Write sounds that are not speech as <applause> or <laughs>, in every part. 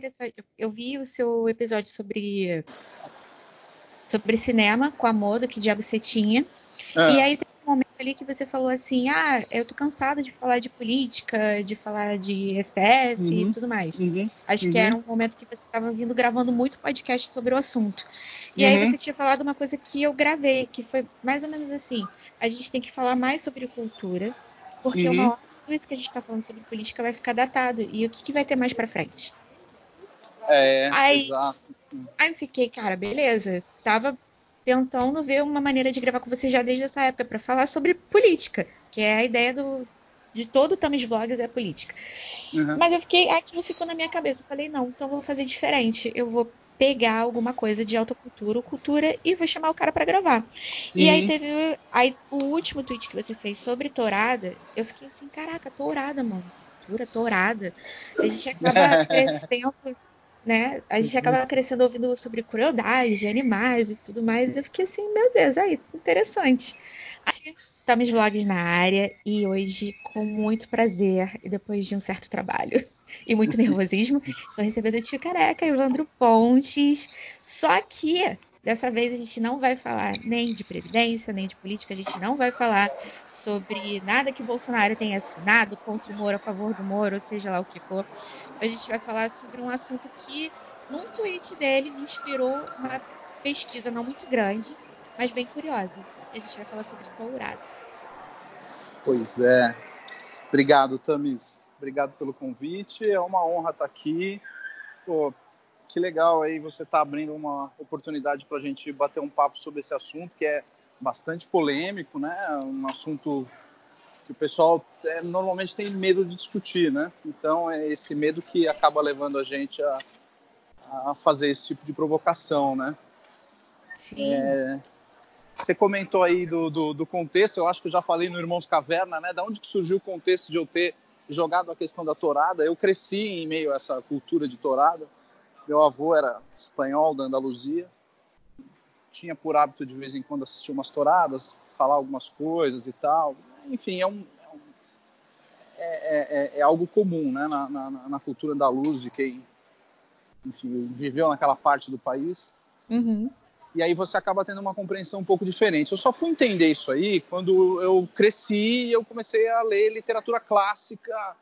interessante. Eu vi o seu episódio sobre sobre cinema com a moda, que diabo você tinha. É. E aí tem um momento ali que você falou assim: ah, eu tô cansado de falar de política, de falar de STF uhum. e tudo mais. Uhum. Acho uhum. que era um momento que você estava vindo gravando muito podcast sobre o assunto. E aí uhum. você tinha falado uma coisa que eu gravei, que foi mais ou menos assim: a gente tem que falar mais sobre cultura, porque uma uhum. hora tudo isso que a gente está falando sobre política vai ficar datado. E o que, que vai ter mais para frente? É, aí, exato. Aí eu fiquei, cara, beleza. Tava tentando ver uma maneira de gravar com você já desde essa época para falar sobre política, que é a ideia do, de todo o Tamis Vlogs é política. Uhum. Mas eu fiquei, aquilo ficou na minha cabeça. Eu falei, não, então eu vou fazer diferente. Eu vou pegar alguma coisa de alta cultura ou cultura e vou chamar o cara para gravar. E aí teve aí, o último tweet que você fez sobre tourada, eu fiquei assim, caraca, tourada, mano. Cultura, tourada. A gente acaba <laughs> crescendo né? A gente acaba crescendo ouvindo sobre crueldade de animais e tudo mais. Eu fiquei assim, meu Deus, aí, interessante. Estamos vlogs na área e hoje, com muito prazer, e depois de um certo trabalho <laughs> e muito nervosismo, <laughs> estou recebendo a tia careca, Evandro Pontes. Só que dessa vez a gente não vai falar nem de presidência, nem de política, a gente não vai falar sobre nada que o Bolsonaro tenha assinado contra o Moro, a favor do Moro, seja lá o que for. A gente vai falar sobre um assunto que, num tweet dele, me inspirou uma pesquisa não muito grande, mas bem curiosa. A gente vai falar sobre touradas. Pois é. Obrigado, Tamis. Obrigado pelo convite. É uma honra estar aqui. Pô, que legal aí você está abrindo uma oportunidade para a gente bater um papo sobre esse assunto que é bastante polêmico, né? Um assunto que o pessoal é, normalmente tem medo de discutir, né? Então é esse medo que acaba levando a gente a, a fazer esse tipo de provocação, né? Sim. É, você comentou aí do, do, do, contexto, eu acho que eu já falei no Irmãos Caverna, né? Da onde que surgiu o contexto de eu ter jogado a questão da torada? Eu cresci em meio a essa cultura de torada. Meu avô era espanhol da Andaluzia, tinha por hábito de vez em quando assistir umas touradas, falar algumas coisas e tal. Enfim, é, um, é, é, é, é algo comum né, na, na, na, cultura andaluz de quem enfim, viveu naquela parte do país. Uhum. E aí você acaba tendo uma compreensão um pouco diferente. Eu só fui entender isso aí quando eu cresci e eu comecei a ler literatura clássica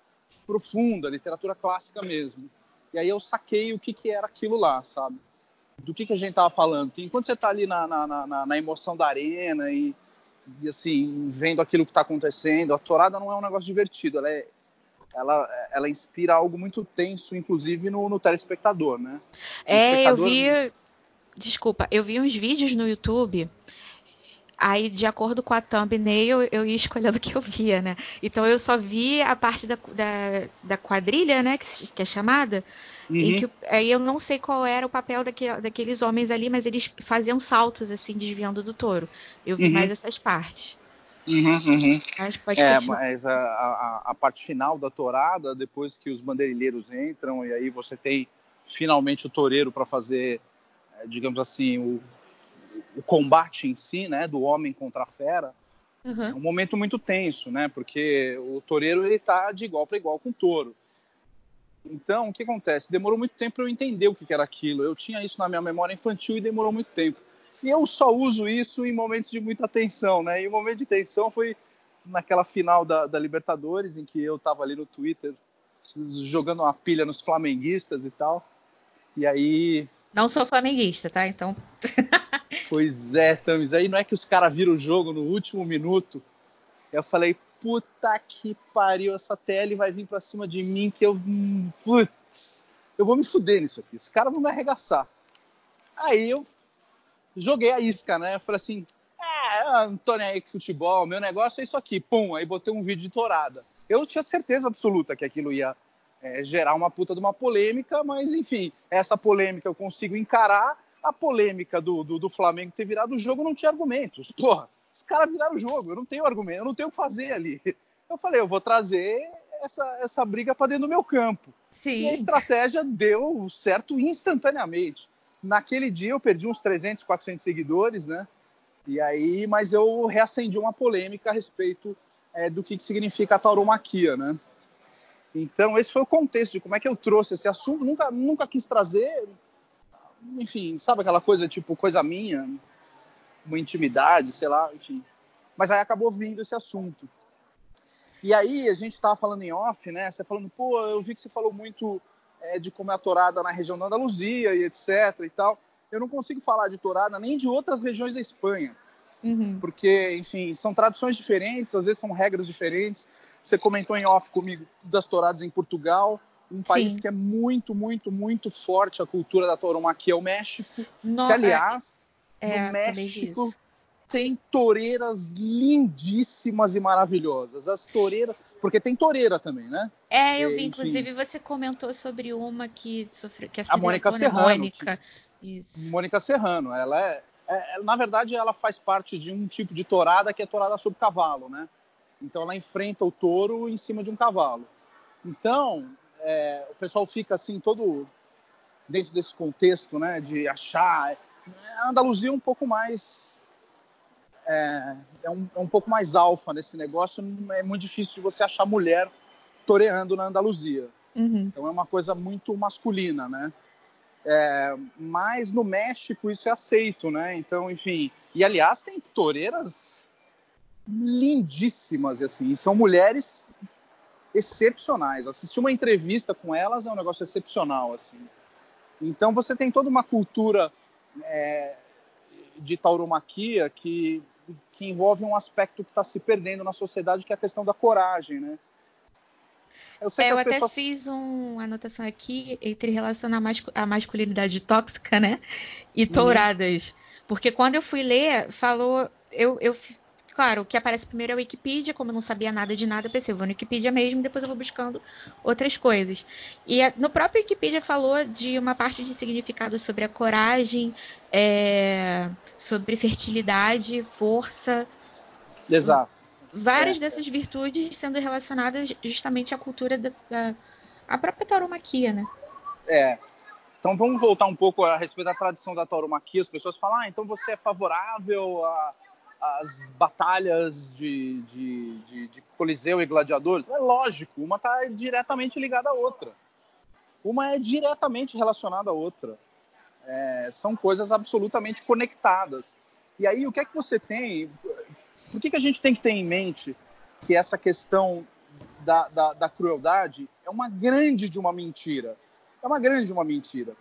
profunda, literatura clássica mesmo. E aí eu saquei o que, que era aquilo lá, sabe? do que, que a gente estava falando. Porque enquanto você está ali na, na, na, na, emoção da arena e, e assim, vendo aquilo que está acontecendo, a torada não é um negócio divertido, ela, é, ela, ela inspira algo muito tenso, inclusive no, no telespectador, né? é, eu vi. Desculpa, eu vi uns vídeos no YouTube. Aí, de acordo com a thumbnail, eu ia escolhendo o que eu via, né? Então, eu só vi a parte da, da, da quadrilha, né? Que, que é chamada. Uhum. que aí eu não sei qual era o papel daquele, daqueles homens ali, mas eles faziam saltos assim, desviando do touro. Eu vi uhum. mais essas partes. Uhum, uhum. Mas pode é, mas a, a, a, parte final da tourada, depois que os bandeirilheiros entram e aí você tem finalmente o toureiro para fazer, é, digamos assim, o, o combate em si, né, do homem contra a fera. Uhum. É um momento muito tenso, né, porque o toureiro ele está de igual para igual com o touro. Então, o que acontece? Demorou muito tempo para eu entender o que era aquilo. Eu tinha isso na minha memória infantil e demorou muito tempo. E eu só uso isso em momentos de muita tensão, né? E o momento de tensão foi naquela final da, da Libertadores, em que eu estava ali no Twitter jogando uma pilha nos flamenguistas e tal. E aí. Não sou flamenguista, tá? Então. <laughs> pois é, Tamis. Aí não é que os caras viram o jogo no último minuto. Eu falei, puta que pariu, essa TL vai vir pra cima de mim que eu. Putz, eu vou me fuder nisso aqui. Os caras vão me arregaçar. Aí eu joguei a isca, né? Eu falei assim: ah, não tô nem aí com futebol, meu negócio é isso aqui. Pum, aí botei um vídeo de torada. Eu tinha certeza absoluta que aquilo ia é, gerar uma puta de uma polêmica, mas enfim, essa polêmica eu consigo encarar. A polêmica do, do, do Flamengo ter virado o jogo não tinha argumentos. Porra, os caras viraram o jogo, eu não tenho argumento, eu não tenho o que fazer ali. Eu falei, eu vou trazer essa, essa briga para dentro do meu campo. Sim. E a estratégia deu certo instantaneamente. Naquele dia eu perdi uns 300, 400 seguidores, né? E aí, mas eu reacendi uma polêmica a respeito é, do que, que significa a tauromaquia, né? Então, esse foi o contexto de como é que eu trouxe esse assunto. Nunca, nunca quis trazer, enfim, sabe aquela coisa tipo coisa minha, uma intimidade, sei lá, enfim. Mas aí acabou vindo esse assunto. E aí a gente estava falando em off, né? Você falando, pô, eu vi que você falou muito é, de como é a torada na região da Andaluzia e etc e tal. Eu não consigo falar de torada nem de outras regiões da Espanha. Uhum. Porque, enfim, são tradições diferentes, às vezes são regras diferentes. Você comentou em off comigo das touradas em Portugal, um país Sim. que é muito, muito, muito forte a cultura da tauromaquia é o México. No, que, aliás, é, no México tem toureiras lindíssimas e maravilhosas. As toureiras. Porque tem toureira também, né? É, eu vi. inclusive, você comentou sobre uma que sofreu. Que a Mônica? Serrano. Mônica. Isso. Mônica Serrano. Ela é, é, Na verdade, ela faz parte de um tipo de tourada que é tourada sobre cavalo, né? Então, ela enfrenta o touro em cima de um cavalo. Então, é, o pessoal fica assim, todo dentro desse contexto, né? De achar. A Andaluzia é um pouco mais é, é, um, é um pouco mais alfa nesse negócio. É muito difícil de você achar mulher toreando na Andaluzia. Uhum. Então é uma coisa muito masculina, né? É, mas no México isso é aceito, né? Então, enfim. E aliás, tem toureiras lindíssimas, assim. São mulheres excepcionais. Assistir uma entrevista com elas é um negócio excepcional, assim. Então você tem toda uma cultura é, de tauromaquia que que envolve um aspecto que está se perdendo na sociedade, que é a questão da coragem, né? Eu, é, eu até fiz uma anotação aqui entre relacionar a masculinidade tóxica, né? E uhum. touradas. Uhum. Porque quando eu fui ler, falou. Eu, eu Claro, o que aparece primeiro é a Wikipedia, como eu não sabia nada de nada, eu pensei, eu vou no Wikipedia mesmo, depois eu vou buscando outras coisas. E a, no próprio Wikipedia falou de uma parte de significado sobre a coragem, é, sobre fertilidade, força. Exato. Várias é. dessas virtudes sendo relacionadas justamente à cultura da, da a própria tauromaquia, né? É. Então vamos voltar um pouco a respeito da tradição da tauromaquia. As pessoas falam, ah, então você é favorável a as batalhas de, de, de, de Coliseu e Gladiadores? É lógico, uma está diretamente ligada à outra. Uma é diretamente relacionada à outra. É, são coisas absolutamente conectadas. E aí, o que é que você tem? Por que, que a gente tem que ter em mente que essa questão da, da, da crueldade é uma grande de uma mentira? É uma grande de uma mentira.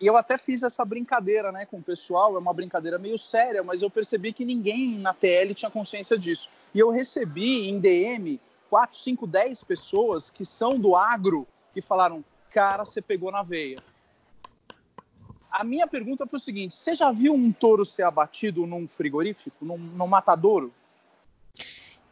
E eu até fiz essa brincadeira né, com o pessoal, é uma brincadeira meio séria, mas eu percebi que ninguém na TL tinha consciência disso. E eu recebi em DM 4, 5, 10 pessoas que são do agro que falaram: cara, você pegou na veia. A minha pergunta foi o seguinte: você já viu um touro ser abatido num frigorífico, num, num matadouro?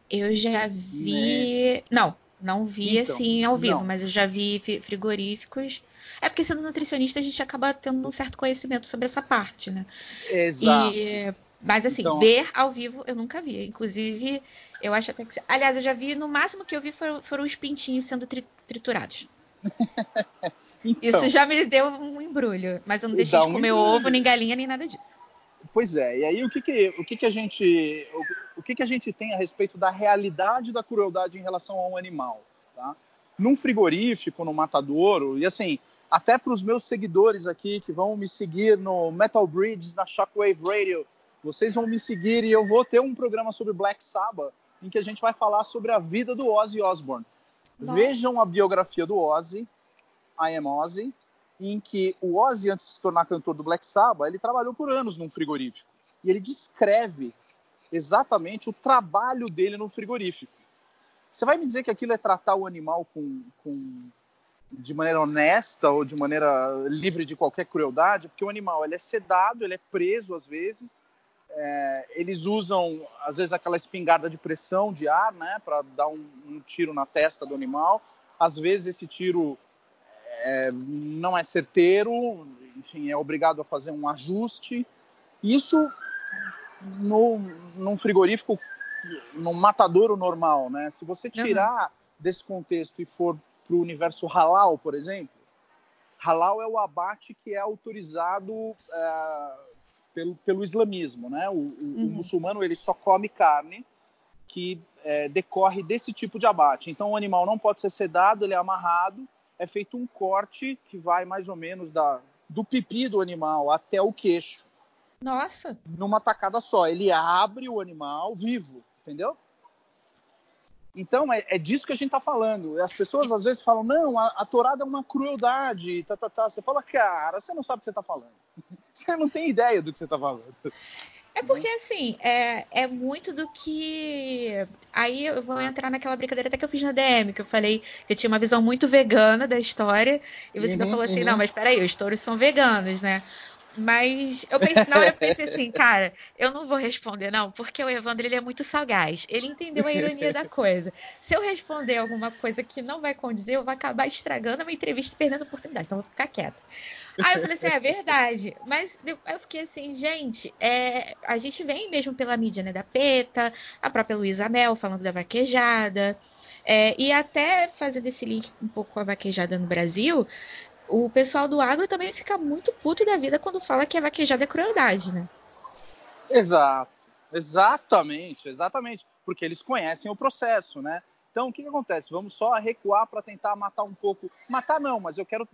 Eu já vi. Né? Não, não vi então, assim ao vivo, não. mas eu já vi frigoríficos. É porque sendo nutricionista a gente acaba tendo um certo conhecimento sobre essa parte, né? Exato. E, mas assim, então... ver ao vivo eu nunca vi. Inclusive, eu acho até que. Aliás, eu já vi, no máximo que eu vi foram, foram os pintinhos sendo tri triturados. <laughs> então, Isso já me deu um embrulho. Mas eu não deixei de comer ovo, nem galinha, nem nada disso. Pois é, e aí o que, que, o que, que a gente o, o que, que a gente tem a respeito da realidade da crueldade em relação a um animal, tá? Num frigorífico, no matadouro, e assim, até para os meus seguidores aqui que vão me seguir no Metal Bridge, na Shockwave Radio, vocês vão me seguir e eu vou ter um programa sobre Black Sabbath em que a gente vai falar sobre a vida do Ozzy Osbourne. Vejam a biografia do Ozzy, I Am Ozzy, em que o Ozzy, antes de se tornar cantor do Black Sabbath, ele trabalhou por anos num frigorífico. E ele descreve exatamente o trabalho dele no frigorífico. Você vai me dizer que aquilo é tratar o animal com, com, de maneira honesta ou de maneira livre de qualquer crueldade? Porque o animal ele é sedado, ele é preso às vezes. É, eles usam, às vezes, aquela espingarda de pressão de ar, né, para dar um, um tiro na testa do animal. Às vezes, esse tiro é, não é certeiro, enfim, é obrigado a fazer um ajuste. Isso no, num frigorífico, num matadouro normal, né? Se você tirar uhum. desse contexto e for para o universo halal, por exemplo, halal é o abate que é autorizado é, pelo, pelo islamismo, né? O, o, uhum. o, muçulmano ele só come carne que é, decorre desse tipo de abate. Então, o animal não pode ser sedado, ele é amarrado, é feito um corte que vai mais ou menos da, do pipi do animal até o queixo. Nossa! Numa tacada só. Ele abre o animal vivo, entendeu? Então, é, é disso que a gente está falando. As pessoas às vezes falam, não, a, a torada é uma crueldade, tá, tá, tá. Você fala, cara, você não sabe o que você está falando. <laughs> Você não tem ideia do que você está falando. É porque, assim, é, é muito do que. Aí eu vou entrar naquela brincadeira até que eu fiz na DM, que eu falei que eu tinha uma visão muito vegana da história, e você uhum, falou assim: uhum. não, mas peraí, os touros são veganos, né? Mas eu pensei, na hora eu pensei assim, cara, eu não vou responder, não, porque o Evandro ele é muito sagaz. Ele entendeu a ironia da coisa. Se eu responder alguma coisa que não vai condizer, eu vou acabar estragando a minha entrevista e perdendo a oportunidade. Então eu vou ficar quieta. Aí eu falei assim, é verdade. Mas eu fiquei assim, gente, é, a gente vem mesmo pela mídia, né? Da PETA, a própria Luísa Mel falando da vaquejada. É, e até fazendo esse link um pouco com a vaquejada no Brasil, o pessoal do agro também fica muito puto da vida quando fala que a vaquejada é crueldade, né? Exato, exatamente, exatamente, porque eles conhecem o processo, né? Então, o que, que acontece? Vamos só recuar para tentar matar um pouco. Matar não, mas eu quero.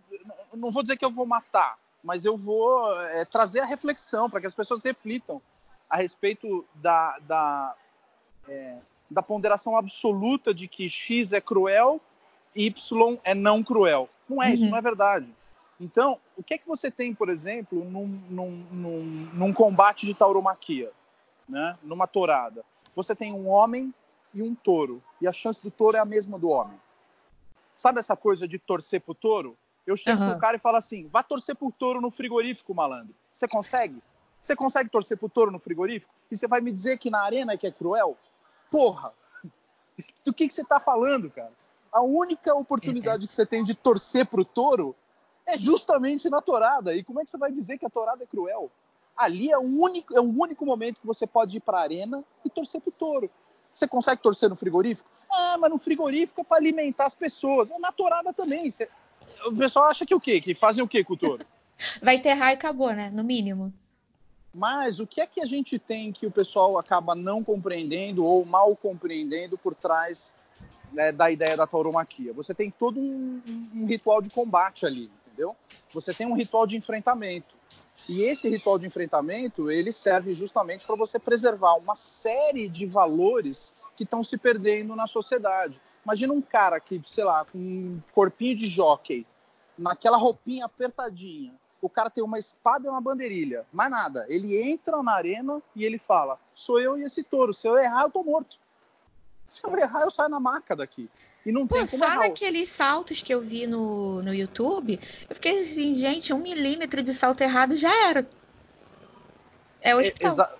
Não vou dizer que eu vou matar, mas eu vou é, trazer a reflexão para que as pessoas reflitam a respeito da, da, é, da ponderação absoluta de que X é cruel, Y é não cruel. Não é, uhum. isso não é verdade. Então, o que é que você tem, por exemplo, num, num, num, num combate de tauromaquia, né? numa tourada? Você tem um homem e um touro, e a chance do touro é a mesma do homem. Sabe essa coisa de torcer pro touro? Eu chego uhum. pro cara e falo assim: vá torcer pro touro no frigorífico, malandro. Você consegue? Você consegue torcer pro touro no frigorífico? E você vai me dizer que na arena é que é cruel? Porra! <laughs> Do que, que você tá falando, cara? A única oportunidade que você tem de torcer pro touro é justamente na torada. E como é que você vai dizer que a torada é cruel? Ali é o único, é o único momento que você pode ir para a arena e torcer pro touro. Você consegue torcer no frigorífico? Ah, mas no frigorífico é para alimentar as pessoas. Na torada também. Você... O pessoal acha que o quê? Que fazem o quê com o touro? <laughs> Vai enterrar e acabou, né? No mínimo. Mas o que é que a gente tem que o pessoal acaba não compreendendo ou mal compreendendo por trás né, da ideia da tauromaquia. Você tem todo um, um, ritual de combate ali, entendeu? Você tem um ritual de enfrentamento. E esse ritual de enfrentamento, ele serve justamente para você preservar uma série de valores que estão se perdendo na sociedade. Imagina um cara que, sei lá, com um corpinho de jockey, naquela roupinha apertadinha, o cara tem uma espada e uma bandeirilha, mais nada. Ele entra na arena e ele fala: sou eu e esse touro, se eu errar, eu tô morto. Se eu errar, eu saio na maca daqui. E não Pô, tem como só errar. naqueles saltos que eu vi no, no YouTube, eu fiquei assim, gente, um milímetro de salto errado já era. É o hospital. Exa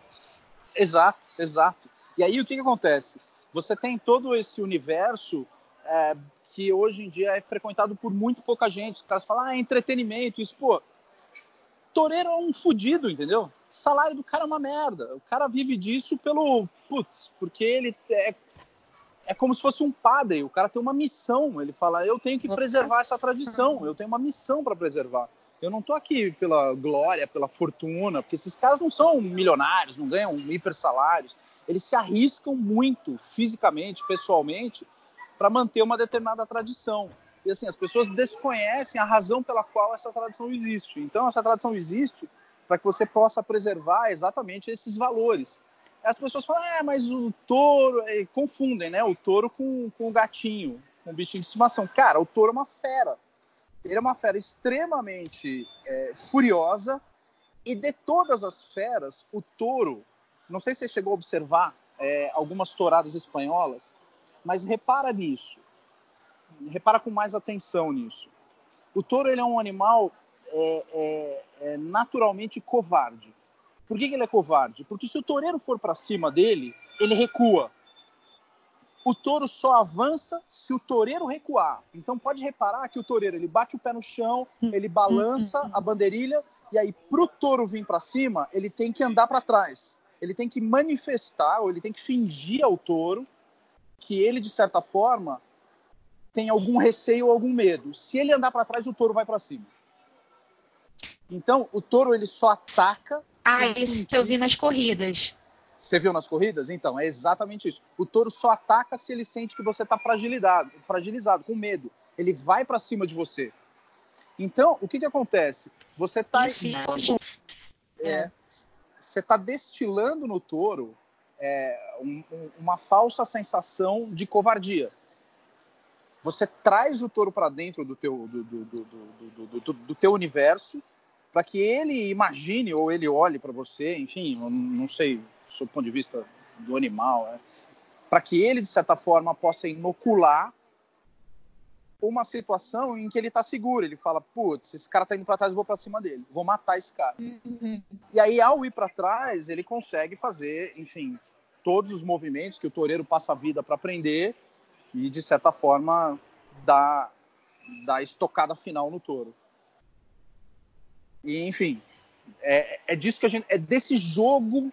exato, exato. E aí o que, que acontece? Você tem todo esse universo é, que hoje em dia é frequentado por muito pouca gente. Os caras falam, ah, é entretenimento, isso, pô. Toreiro é um fudido, entendeu? Salário do cara é uma merda. O cara vive disso pelo. Putz, porque ele é é como se fosse um padre, o cara tem uma missão, ele fala, eu tenho que preservar essa tradição, eu tenho uma missão para preservar. Eu não estou aqui pela glória, pela fortuna, porque esses caras não são milionários, não ganham hiper salários. Eles se arriscam muito, fisicamente, pessoalmente, para manter uma determinada tradição. E assim, as pessoas desconhecem a razão pela qual essa tradição existe. Então, essa tradição existe para que você possa preservar exatamente esses valores as pessoas falam, ah, mas o touro. É, confundem, né? O touro com, com o gatinho, com o bichinho de estimação. Cara, o touro é uma fera. Ele é uma fera extremamente é, furiosa. E de todas as feras, o touro. Não sei se você chegou a observar é, algumas touradas espanholas, mas repara nisso. Repara com mais atenção nisso. O touro ele é um animal é, é, é naturalmente covarde por que, que ele é covarde? Porque se o toureiro for para cima dele, ele recua. O touro só avança se o toureiro recuar. Então pode reparar que o toureiro ele bate o pé no chão, ele balança a bandeirilha e aí pro touro vir para cima, ele tem que andar para trás. Ele tem que manifestar ou ele tem que fingir ao touro que ele de certa forma tem algum receio ou algum medo. Se ele andar para trás, o touro vai para cima. Então, o touro ele só ataca ah, isso eu vi nas corridas. Você viu nas corridas? Então, é exatamente isso. O touro só ataca se ele sente que você está fragilizado, fragilizado, com medo. Ele vai para cima de você. Então, o que, que acontece? Você está é, é, você está destilando no touro é, um, um, uma falsa sensação de covardia. Você traz o touro para dentro do teu, do, do, do, do teu universo para que ele imagine ou ele olhe para você, enfim, não sei, do ponto de vista do animal, é, para que ele, de certa forma, possa inocular uma situação em que ele está seguro. Ele fala, putz, esse cara está indo para trás, eu vou para cima dele, vou matar esse cara. Uhum. E aí, ao ir para trás, ele consegue fazer, enfim, todos os movimentos que o toureiro passa a vida para aprender e, de certa forma, dar a estocada final no touro. E, enfim, é, é disso que a gente, é desse jogo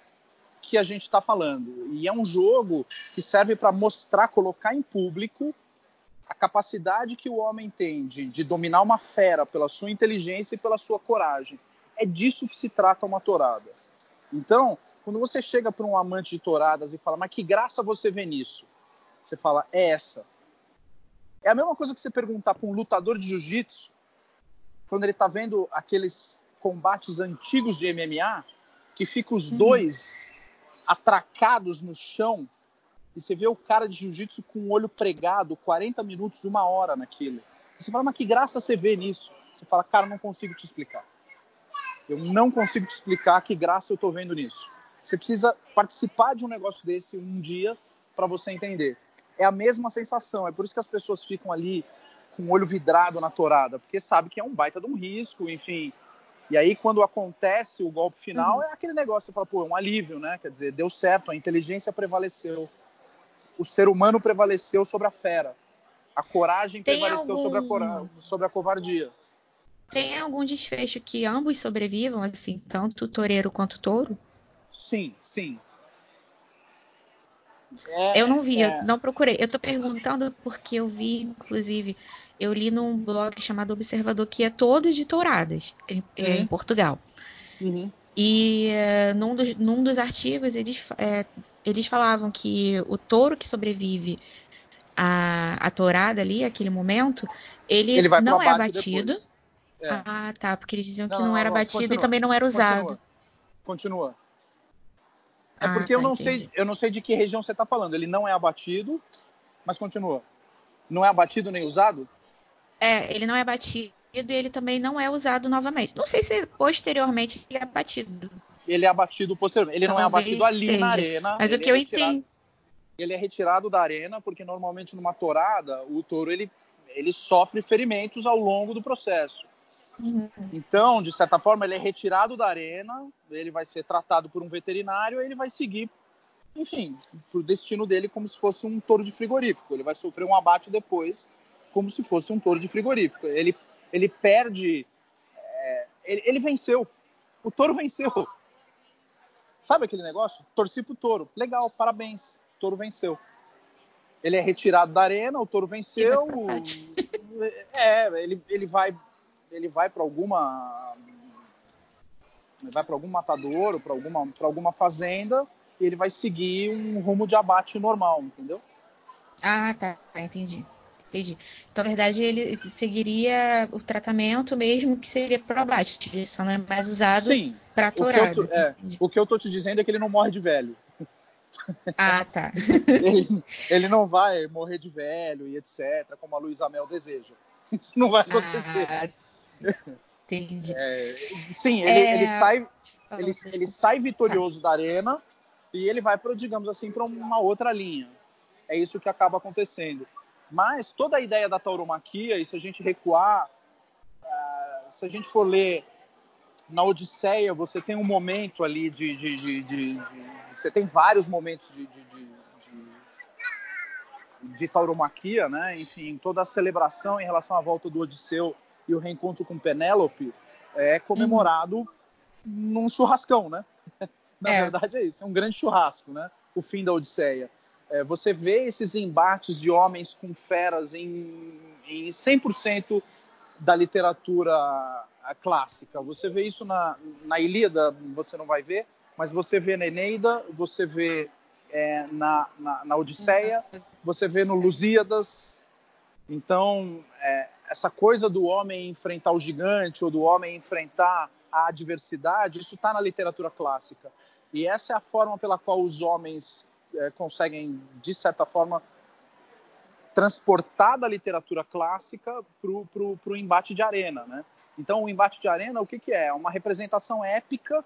que a gente está falando. E é um jogo que serve para mostrar, colocar em público a capacidade que o homem tem de, de, dominar uma fera pela sua inteligência e pela sua coragem. É disso que se trata uma tourada. Então, quando você chega para um amante de touradas e fala, mas que graça você vê nisso? Você fala, é essa. É a mesma coisa que você perguntar para um lutador de jiu-jitsu, quando ele está vendo aqueles combates antigos de MMA, que fica os uhum. dois atracados no chão e você vê o cara de jiu-jitsu com o olho pregado 40 minutos, uma hora naquilo. Você fala, mas que graça você vê nisso? Você fala, cara, não consigo te explicar. Eu não consigo te explicar que graça eu tô vendo nisso. Você precisa participar de um negócio desse um dia para você entender. É a mesma sensação, é por isso que as pessoas ficam ali com o olho vidrado na torada, porque sabe que é um baita de um risco, enfim, e aí, quando acontece o golpe final, uhum. é aquele negócio, você fala, pô, é um alívio, né? Quer dizer, deu certo, a inteligência prevaleceu. O ser humano prevaleceu sobre a fera. A coragem Tem prevaleceu algum... sobre, a cora... sobre a covardia. Tem algum desfecho que ambos sobrevivam, assim, tanto o toureiro quanto o touro? Sim, sim. É, eu não vi, é... eu não procurei. Eu tô perguntando porque eu vi, inclusive, eu li num blog chamado Observador que é todo de touradas em, uhum. em Portugal. Uhum. E uh, num, dos, num, dos, artigos eles, é, eles falavam que o touro que sobrevive à, à tourada ali, aquele momento, ele, ele não é abatido. É. Ah, tá, porque eles diziam não, que não, não era abatido continua, e também não era usado. Continua. continua. É ah, porque tá, eu não entendi. sei, eu não sei de que região você está falando. Ele não é abatido, mas continua. Não é abatido nem usado? É, ele não é batido e ele também não é usado novamente. Não sei se posteriormente ele é abatido. Ele é abatido posteriormente. Ele Talvez não é abatido ali seja. na arena. Mas o que é eu entendi. Ele é retirado da arena porque normalmente numa torada o touro ele, ele sofre ferimentos ao longo do processo. Uhum. Então, de certa forma, ele é retirado da arena, ele vai ser tratado por um veterinário e ele vai seguir, enfim, o destino dele como se fosse um touro de frigorífico. Ele vai sofrer um abate depois como se fosse um touro de frigorífico. Ele, ele perde. É, ele, ele, venceu. O touro venceu. Sabe aquele negócio? Torci pro touro. Legal, parabéns. O touro venceu. Ele é retirado da arena, o touro venceu. É, ele, ele vai ele vai para alguma ele vai para algum matador, para alguma para alguma fazenda e ele vai seguir um rumo de abate normal, entendeu? Ah, tá, entendi. Entendi. Então, na verdade, ele seguiria o tratamento mesmo que seria pro abate, ele só não é mais usado para tourada. É, o que eu tô te dizendo é que ele não morre de velho. Ah, tá. <laughs> ele, ele, não vai morrer de velho e etc, como a Luísa Mel deseja. Isso não vai acontecer. Ah, <laughs> entendi. É, sim, ele, é... ele sai, ele, ele sai vitorioso da arena e ele vai para, digamos assim, para uma outra linha. É isso que acaba acontecendo. Mas toda a ideia da tauromaquia, e se a gente recuar, uh, se a gente for ler na Odisseia, você tem um momento ali de. de, de, de, de você tem vários momentos de, de, tauromaquia, né? Enfim, toda a celebração em relação à volta do Odisseu e o reencontro com Penélope é comemorado uhum. num churrascão, né? <laughs> Na é. verdade é isso, é um grande churrasco, né? O fim da Odisseia. É, você vê esses embates de homens com feras em, em 100% da literatura clássica. Você vê isso na, na Ilíada, você não vai ver, mas você vê na Eneida, você vê é, na, na, na, Odisseia, você vê no Lusíadas. Então, é, essa coisa do homem enfrentar o gigante ou do homem enfrentar a adversidade, isso está na literatura clássica. E essa é a forma pela qual os homens é, conseguem, de certa forma, transportar da literatura clássica para o embate de arena. Né? Então, o embate de arena, o que, que é? É uma representação épica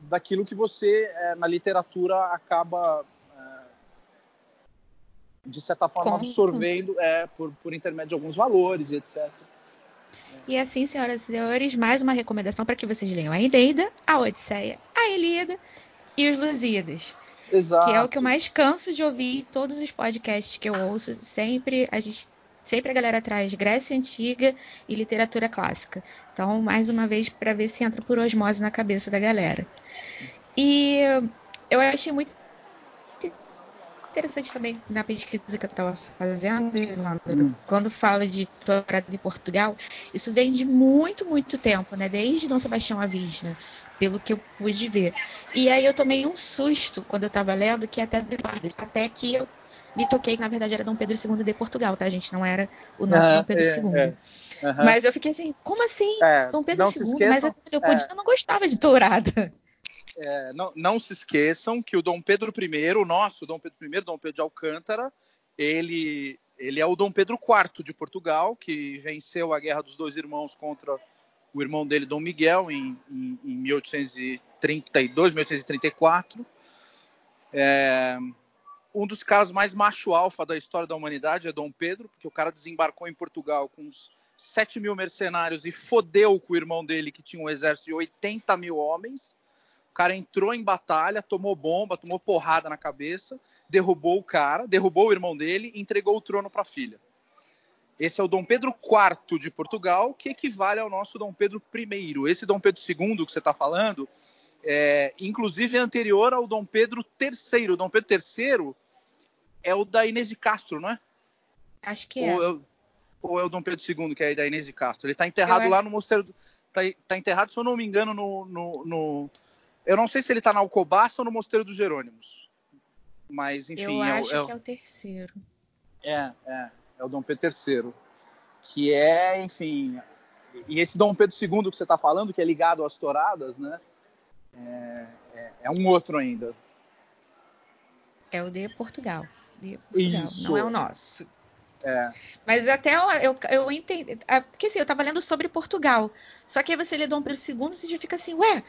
daquilo que você, é, na literatura, acaba, é, de certa forma, Como? absorvendo é, por, por intermédio de alguns valores e etc. E assim, senhoras e senhores, mais uma recomendação para que vocês leiam a Eneida, a Odisseia, a Ilíada e os Lusíadas. Exato. Que é o que eu mais canso de ouvir em todos os podcasts que eu ouço. Sempre a gente sempre a galera traz Grécia Antiga e literatura clássica. Então, mais uma vez, para ver se entra por osmose na cabeça da galera. E eu achei muito interessante também na pesquisa que eu estava fazendo, hum. quando fala de doutorado em Portugal, isso vem de muito, muito tempo, né? Desde Dom Sebastião Avisna, pelo que eu pude ver. E aí eu tomei um susto quando eu estava lendo, que até até que eu me toquei que na verdade era Dom Pedro II de Portugal, tá, gente? Não era o nosso Dom Pedro é, II. É. Uhum. Mas eu fiquei assim, como assim? É, Dom Pedro II? Esqueçam, mas eu, podia, eu não gostava de dourada. É, não, não, se esqueçam que o Dom Pedro I, o nosso Dom Pedro I, Dom Pedro de Alcântara, ele, ele é o Dom Pedro IV de Portugal, que venceu a Guerra dos Dois Irmãos contra o irmão dele, Dom Miguel, em, em, em 1832, 1834. É, um dos caras mais macho-alfa da história da humanidade é Dom Pedro, porque o cara desembarcou em Portugal com uns 7 mil mercenários e fodeu com o irmão dele, que tinha um exército de 80 mil homens cara entrou em batalha, tomou bomba, tomou porrada na cabeça, derrubou o cara, derrubou o irmão dele e entregou o trono para a filha. Esse é o Dom Pedro IV de Portugal, que equivale ao nosso Dom Pedro I. Esse Dom Pedro II que você está falando, é, inclusive é anterior ao Dom Pedro III. O Dom Pedro III é o da Inês de Castro, não é? Acho que é. Ou é, ou é o Dom Pedro II, que é da Inês de Castro. Ele está enterrado Eu lá no mosteiro. Está tá enterrado, se eu não me engano, no, no, no eu não sei se ele está na Alcobaça ou no Mosteiro dos Jerônimos. Mas, enfim. Eu é acho é que é o terceiro. É, é. É o Dom Pedro III. Que é, enfim. E esse Dom Pedro II que você está falando, que é ligado às touradas, né? É, é, é, um outro ainda. É o de Portugal. De Portugal. Isso. Não é o nosso. É. Mas até eu, eu, eu entendi. Porque assim, eu estava lendo sobre Portugal. Só que aí você lê Dom Pedro II e você já fica assim, ué,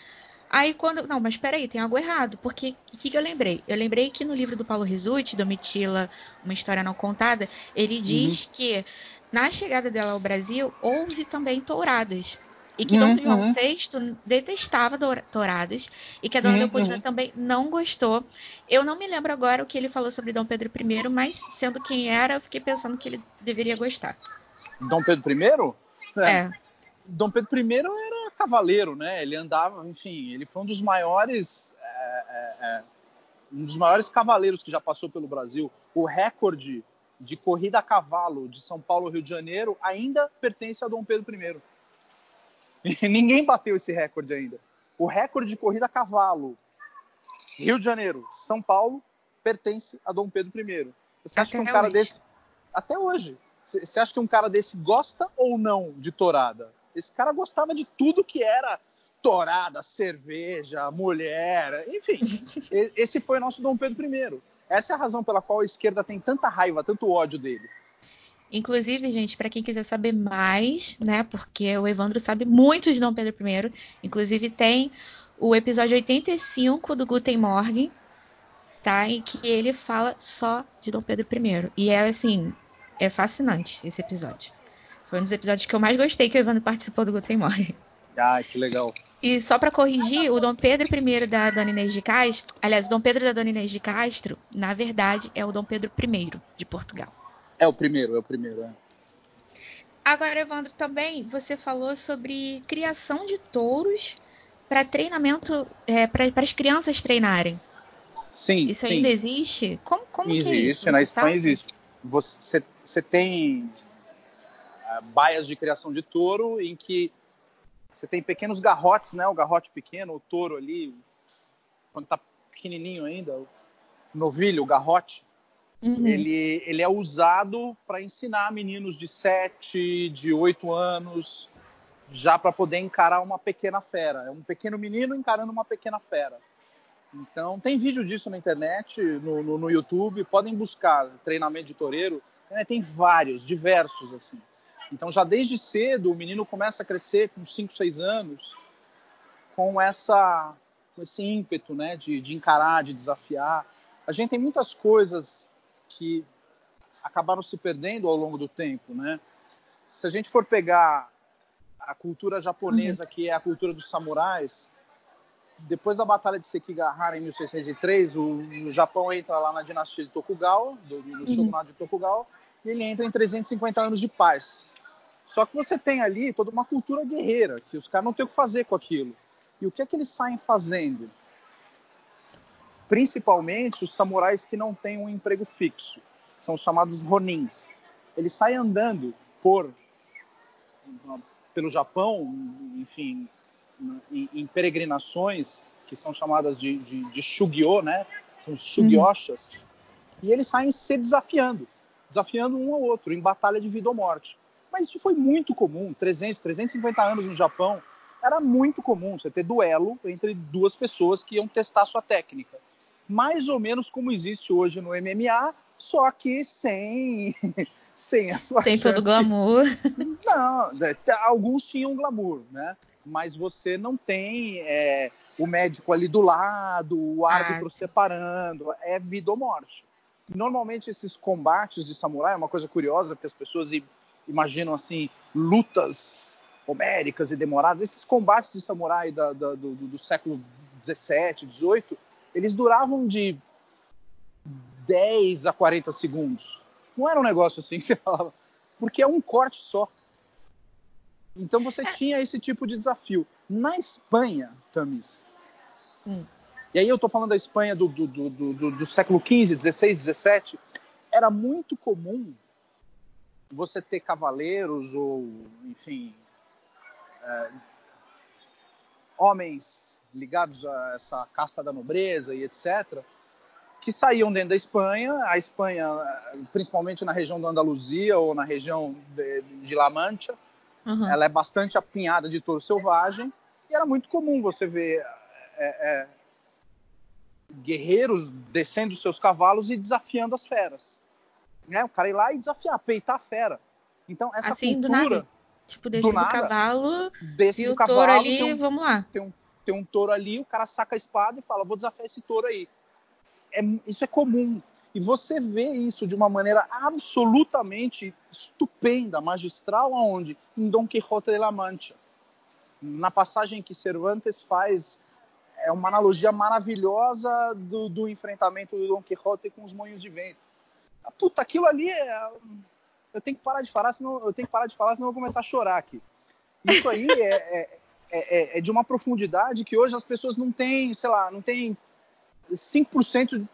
Aí quando. Não, mas peraí, tem algo errado. Porque o que, que, eu lembrei? Eu lembrei que no livro do Paulo Risuti, Domitila, Uma História Não Contada, ele diz uhum. que na chegada dela ao Brasil houve também touradas. E que uhum, Dom João uhum. VI detestava touradas e que a Dona uhum, Leopoldina uhum. também não gostou. Eu não me lembro agora o que ele falou sobre Dom Pedro I, mas sendo quem era, eu fiquei pensando que ele deveria gostar. Dom Pedro I? É. é. Dom Pedro I era cavaleiro, né? Ele andava, enfim, ele foi um dos maiores, é, é, é, um dos maiores cavaleiros que já passou pelo Brasil. O recorde de corrida a cavalo de São Paulo Rio de Janeiro ainda pertence a Dom Pedro I. E <laughs> ninguém bateu esse recorde ainda. O recorde de corrida a cavalo Rio de Janeiro, São Paulo pertence a Dom Pedro I. Você acha até que um cara hoje. desse até hoje? Você acha que um cara desse gosta ou não de torada? Esse cara gostava de tudo que era torada, cerveja, mulher, enfim. <laughs> esse foi o nosso Dom Pedro I. Essa é a razão pela qual a esquerda tem tanta raiva, tanto ódio dele. Inclusive, gente, para quem quiser saber mais, né, porque o Evandro sabe muito de Dom Pedro I, inclusive tem o episódio 85 do Guten Morgen, tá, em que ele fala só de Dom Pedro I. E é assim, é fascinante esse episódio. Foi um dos episódios que eu mais gostei que o Evandro participou do Guten Morgen. Ah, que legal. E só para corrigir, o Dom Pedro I da Dona Inês de Castro, aliás, o Dom Pedro da Dona Inês de Castro, na verdade, é o Dom Pedro I de Portugal. É o primeiro, é o primeiro, é. Agora, Evandro, também você falou sobre criação de touros para treinamento, é, para as crianças treinarem. Sim, Isso sim. ainda existe? Como, como existe, que é isso? na Espanha sabe? existe. Você, você tem baias de criação de touro em que Você tem pequenos garrotes, né? O garrote pequeno, o touro ali, quando está pequenininho ainda, o novilho, o garrote. Uhum. Ele, ele é usado para ensinar meninos de 7, de 8 anos, já para poder encarar uma pequena fera. É um pequeno menino encarando uma pequena fera. Então, tem vídeo disso na internet, no, no, no YouTube. Podem buscar treinamento de toureiro. Tem vários, diversos, assim. Então, já desde cedo, o menino começa a crescer com 5, 6 anos, com, essa, com esse ímpeto né, de, de encarar, de desafiar. A gente tem muitas coisas que acabaram se perdendo ao longo do tempo, né? Se a gente for pegar a cultura japonesa, uhum. que é a cultura dos samurais, depois da Batalha de Sekigahara em 1603, o, o Japão entra lá na dinastia de Tokugawa, do, do uhum. shogunato de Tokugawa, e ele entra em 350 anos de paz. Só que você tem ali toda uma cultura guerreira, que os caras não têm o que fazer com aquilo. E o que é que eles saem fazendo? Principalmente os samurais que não têm um emprego fixo. São chamados ronins. Eles saem andando por pelo Japão, enfim, em, em peregrinações que são chamadas de, de, de shugyo, né? São os shugyoshas. Uhum. E eles saem se desafiando, desafiando um ao outro em batalha de vida ou morte. Mas isso foi muito comum, 300, 350 anos no Japão, era muito comum você ter duelo entre duas pessoas que iam testar sua técnica. Mais ou menos como existe hoje no MMA, só que sem <laughs> sem a sua Sem chance. todo glamour. <laughs> Não, né, alguns tinham glamour, né? Mas você não tem é, o médico ali do lado, o árbitro ah, separando, é vida ou morte. Normalmente esses combates de samurai é uma coisa curiosa, porque as pessoas imaginam assim lutas homéricas e demoradas. Esses combates de samurai da, da, do, do, século 17, 18, eles duravam de 10 a 40 segundos. Não era um negócio assim que você <laughs> falava, porque é um corte só. Então você é. tinha esse tipo de desafio. Na Espanha, Tamis, hum. e aí eu estou falando da Espanha do, do, do, do, século XV, XVI, XVII, era muito comum você ter cavaleiros ou, enfim, é, homens ligados a essa casta da nobreza e etc., que saíam dentro da Espanha. A Espanha, principalmente na região da Andaluzia ou na região de, de La Mancha, uhum. ela é bastante apinhada de touro selvagem. E era muito comum você ver é, é, guerreiros descendo seus cavalos e desafiando as feras né? O cara ir lá e desafiar, peitar a fera. Então, essa assim, cultura... Do nada. Tipo, desce do, do cavalo, desce do o cavalo, touro ali, um, vamos lá. Tem um, tem um touro ali, o cara saca a espada e fala, vou desafiar esse touro aí. É, isso é comum. E você vê isso de uma maneira absolutamente estupenda, magistral, aonde? Em Dom Quixote de la Mancha. Na passagem que Cervantes faz, é uma analogia maravilhosa do, do enfrentamento do Dom Quixote com os moinhos de vento puta, aquilo ali é... Eu tenho que parar de falar, senão eu tenho que parar de falar, senão eu vou começar a chorar aqui. Isso aí é, é, é, é de uma profundidade que hoje as pessoas não têm, sei lá, não têm 5%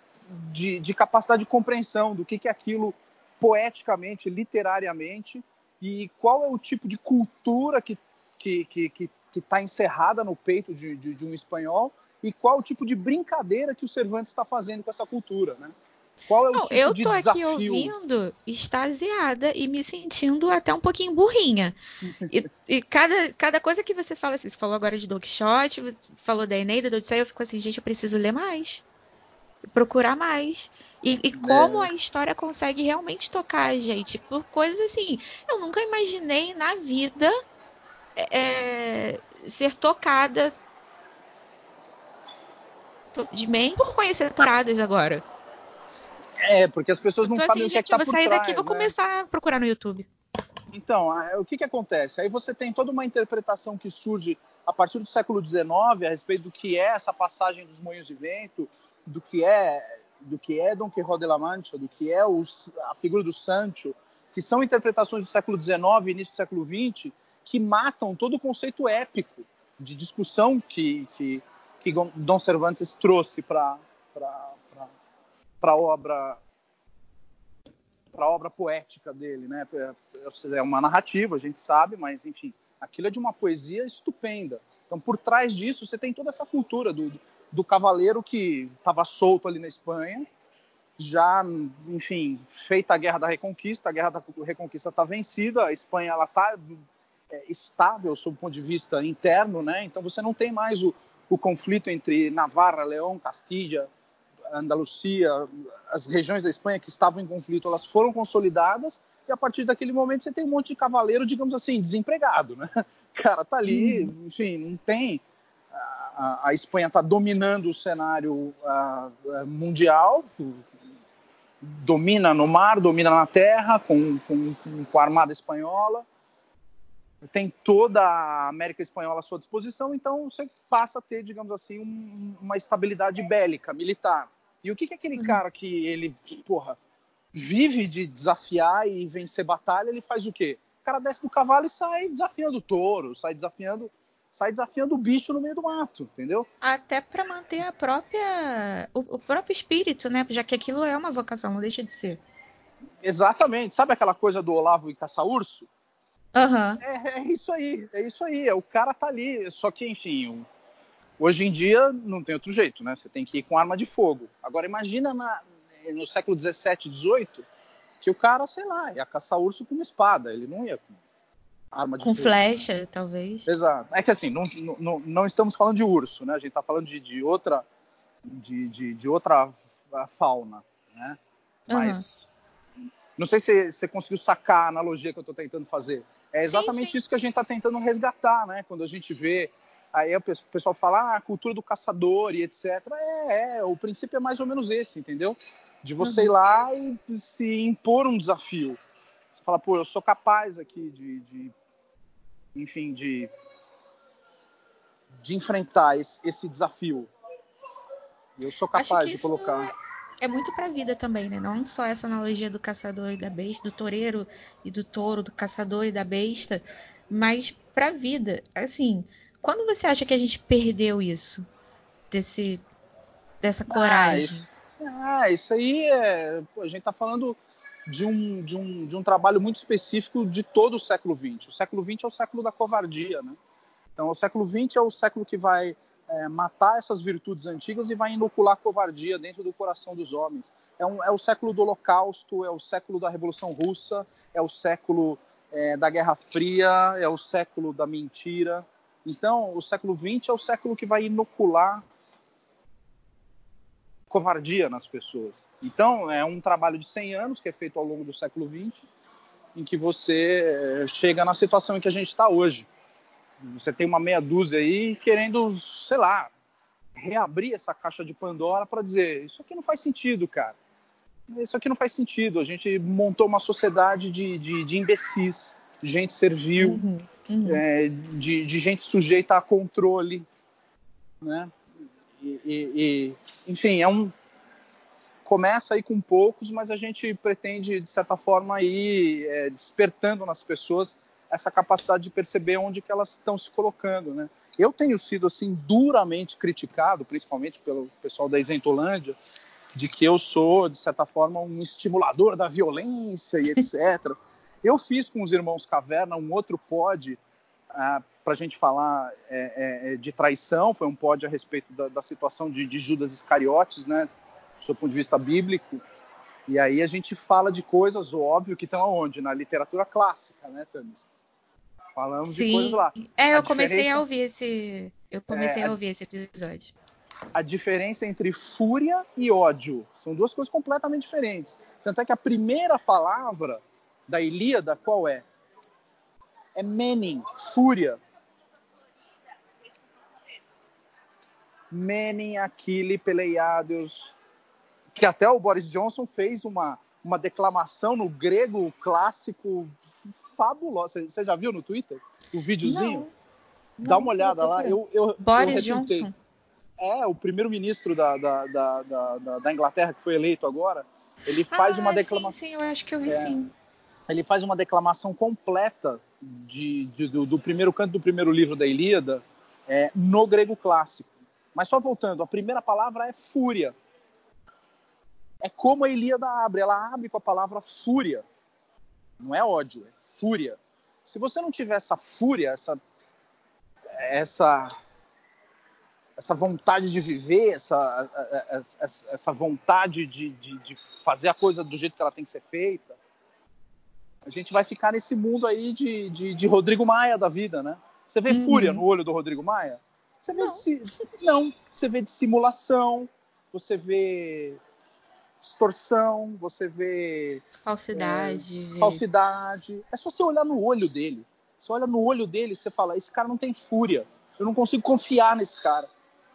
de, de capacidade de compreensão do que, que é aquilo poeticamente, literariamente, e qual é o tipo de cultura que que que que está encerrada no peito de, de, de, um espanhol e qual o tipo de brincadeira que o Cervantes está fazendo com essa cultura, né? Qual é o Não, tipo eu tô de aqui ouvindo, extasiada e me sentindo até um pouquinho burrinha. e, <laughs> e cada, cada coisa que você fala, assim, você falou agora de Don Quixote, falou da Eneida, do Odisseia, eu fico assim, gente, eu preciso ler mais. Procurar mais. E, e como é. a história consegue realmente tocar a gente por coisas assim. Eu nunca imaginei na vida é, ser tocada de bem por conhecer paradas agora. É, porque as pessoas não sabem assim, o que é que tá por trás. Eu vou sair daqui e vou né? começar a procurar no YouTube. Então, o que, que acontece? Aí você tem toda uma interpretação que surge a partir do século XIX a respeito do que é essa passagem dos moinhos de vento, do que é do que é Don Quixote de la Mancha, do que é os, a figura do Sancho, que são interpretações do século XIX e início do século XX que matam todo o conceito épico de discussão que, que, que Dom Cervantes trouxe para para obra para obra poética dele, né? É uma narrativa, a gente sabe, mas enfim, Aquilo é de uma poesia estupenda. Então, por trás disso, você tem toda essa cultura do, do cavaleiro que estava solto ali na Espanha, já, enfim, feita a Guerra da Reconquista, a Guerra da Reconquista está vencida, a Espanha ela está é, estável sob o ponto de vista interno, né? Então você não tem mais o, o conflito entre Navarra, León, Castilha, Andalucia, as regiões da Espanha que estavam em conflito, elas foram consolidadas e a partir daquele momento você tem um monte de cavaleiro, digamos assim, desempregado, né? <laughs> Cara tá ali, uhum. enfim, não tem. A, a Espanha está dominando o cenário mundial, domina no mar, domina na terra, com, com, com a Armada Espanhola, tem toda a América Espanhola à sua disposição, então você passa a ter, digamos assim, um, uma estabilidade bélica, militar. E o que, que aquele uhum. cara que ele, porra, vive de desafiar e vencer batalha, ele faz o quê? O cara desce do cavalo e sai desafiando o touro, sai desafiando, sai desafiando o bicho no meio do mato, entendeu? Até para manter a própria o, o, próprio espírito, né? Já que aquilo é uma vocação, não deixa de ser. Exatamente. Sabe aquela coisa do Olavo e caça-urso? Uhum. É, é, isso aí, é isso aí. É, o cara tá ali. Só que, enfim, hoje em dia não tem outro jeito, né? Você tem que ir com arma de fogo. Agora imagina na, no século 17, 18, que o cara, sei lá, ia caçar urso com uma espada, ele não ia com arma de com fogo. flecha, talvez. Exato. É que assim, não, não, não estamos falando de urso, né? A gente está falando de, de outra de, de, de, outra fauna, né? Mas uhum. não sei se você conseguiu sacar a analogia que eu estou tentando fazer. É exatamente sim, sim. isso que a gente está tentando resgatar, né? Quando a gente vê aí o pessoal fala ah, a cultura do caçador e etc. É, é, o princípio é mais ou menos esse, entendeu? de você uhum. ir lá e se impor um desafio. Você fala, pô, eu sou capaz aqui de, de enfim, de, de enfrentar esse, esse desafio. Eu sou capaz de colocar. É, é muito para a vida também, né? Não só essa analogia do caçador e da besta, do toureiro e do touro, do caçador e da besta, mas para a vida. Assim, quando você acha que a gente perdeu isso? Desse, dessa ah, coragem? Ah, ah, isso aí é. Pô, a gente está falando de um, de, um, de um trabalho muito específico de todo o século XX. O século XX é o século da covardia, né? Então, o século XX é o século que vai é, matar essas virtudes antigas e vai inocular covardia dentro do coração dos homens. É, um, é, o século do Holocausto, é o século da Revolução Russa, é o século é, da Guerra Fria, é o século da mentira. Então, o século XX é o século que vai inocular covardia nas pessoas. Então, é um trabalho de 100 anos que é feito ao longo do século XX, em que você eh, chega na situação em que a gente está hoje. Você tem uma meia dúzia aí querendo, sei lá, reabrir essa caixa de Pandora para dizer: isso aqui não faz sentido, cara. Isso aqui não faz sentido. A gente montou uma sociedade de, de, de imbecis, gente servil, uhum, uhum. É, de, de gente sujeita a controle, né? E, e, enfim, é um começa aí com poucos, mas a gente pretende de certa forma ir é, despertando nas pessoas essa capacidade de perceber onde que elas estão se colocando, né? Eu tenho sido assim duramente criticado, principalmente pelo pessoal da Isentolândia, de que eu sou de certa forma um estimulador da violência e <laughs> etc. eu fiz com os irmãos Caverna um outro pod ah, para a gente falar é, é, é, de traição, foi um pódio a respeito da, da situação de, de, Judas Iscariotes, né, do seu ponto de vista bíblico. E aí a gente fala de coisas, óbvio, que estão aonde? Na literatura clássica, né, Tamis? Falamos Sim. de coisas lá. É, eu a comecei diferença... a ouvir esse. Eu comecei é, a ouvir esse episódio. A diferença entre fúria e ódio são duas coisas completamente diferentes. Tanto é que a primeira palavra da Ilíada qual é? É menin, fúria. Menin, Aquile, Peleiados, que até o Boris Johnson fez uma, uma declamação no grego clássico fabulosa. Você já viu no Twitter o videozinho? Não, Dá uma olhada lá. Eu, eu, Boris eu Johnson. É, o primeiro-ministro da, da, da, da, da Inglaterra, que foi eleito agora, ele faz ah, uma declamação. Sim, sim, eu acho que eu vi é, sim. Ele faz uma declamação completa de, de do, do, primeiro canto do primeiro livro da Ilíada é, no grego clássico. Mas só voltando, a primeira palavra é fúria. É como a Ilíada abre, ela abre com a palavra fúria. Não é ódio, é fúria. Se você não tiver essa fúria, essa, essa, essa vontade de viver, essa, essa, essa vontade de, de, de, fazer a coisa do jeito que ela tem que ser feita, a gente vai ficar nesse mundo aí de, de, de Rodrigo Maia da vida, né? Você vê uhum. fúria no olho do Rodrigo Maia? Você vê não. De, não, você vê simulação, você vê distorção, você vê falsidade, é, falsidade. É só você olhar no olho dele. Você olha no olho dele e você fala: esse cara não tem fúria. Eu não consigo confiar nesse cara.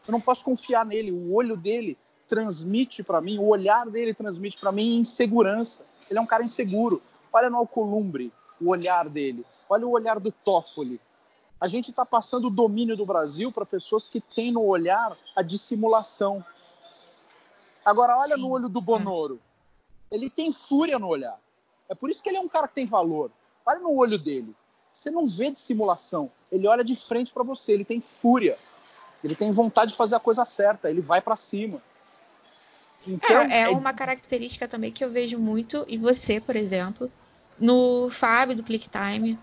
Eu não posso confiar nele. O olho dele transmite para mim, o olhar dele transmite para mim insegurança. Ele é um cara inseguro. Olha no Alcolumbre, o olhar dele. Olha o olhar do Toffoli. A gente está passando o domínio do Brasil para pessoas que têm no olhar a dissimulação. Agora, olha Sim. no olho do Bonoro. Ele tem fúria no olhar. É por isso que ele é um cara que tem valor. Olha no olho dele. Você não vê dissimulação. Ele olha de frente para você. Ele tem fúria. Ele tem vontade de fazer a coisa certa. Ele vai para cima. Então, é, é, é, uma característica também que eu vejo muito, e você, por exemplo, no Fábio do ClickTime,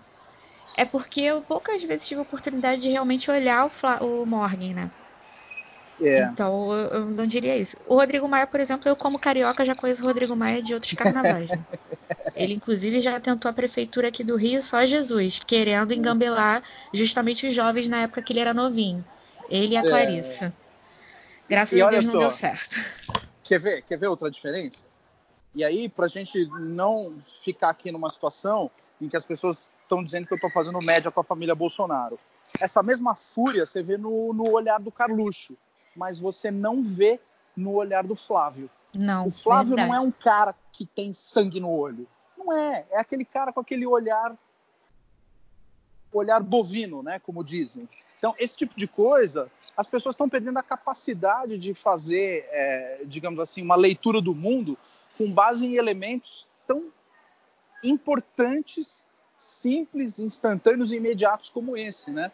é porque eu poucas vezes tive a oportunidade de realmente olhar o, Fla o Morgan, né? É. Então, eu, não diria isso. O Rodrigo Maia, por exemplo, eu como carioca já conheço o Rodrigo Maia de outros carnavais. Né? <laughs> Ele, inclusive, já tentou a prefeitura aqui do Rio só Jesus, querendo engambelar justamente os jovens na época que ele era novinho. Ele e a é. Clarissa. Graças e a Deus não deu certo. Quer ver, quer ver outra diferença? E aí, para a gente não ficar aqui numa situação em que as pessoas estão dizendo que eu estou fazendo média com a família Bolsonaro. Essa mesma fúria você vê no, no olhar do Carluxo, mas você não vê no olhar do Flávio. Não. O Flávio verdade. não é um cara que tem sangue no olho. Não é. É aquele cara com aquele olhar olhar bovino, né, como dizem. Então, esse tipo de coisa, as pessoas estão perdendo a capacidade de fazer, é, digamos assim, uma leitura do mundo com base em elementos tão importantes, simples, instantâneos e imediatos como esse, né?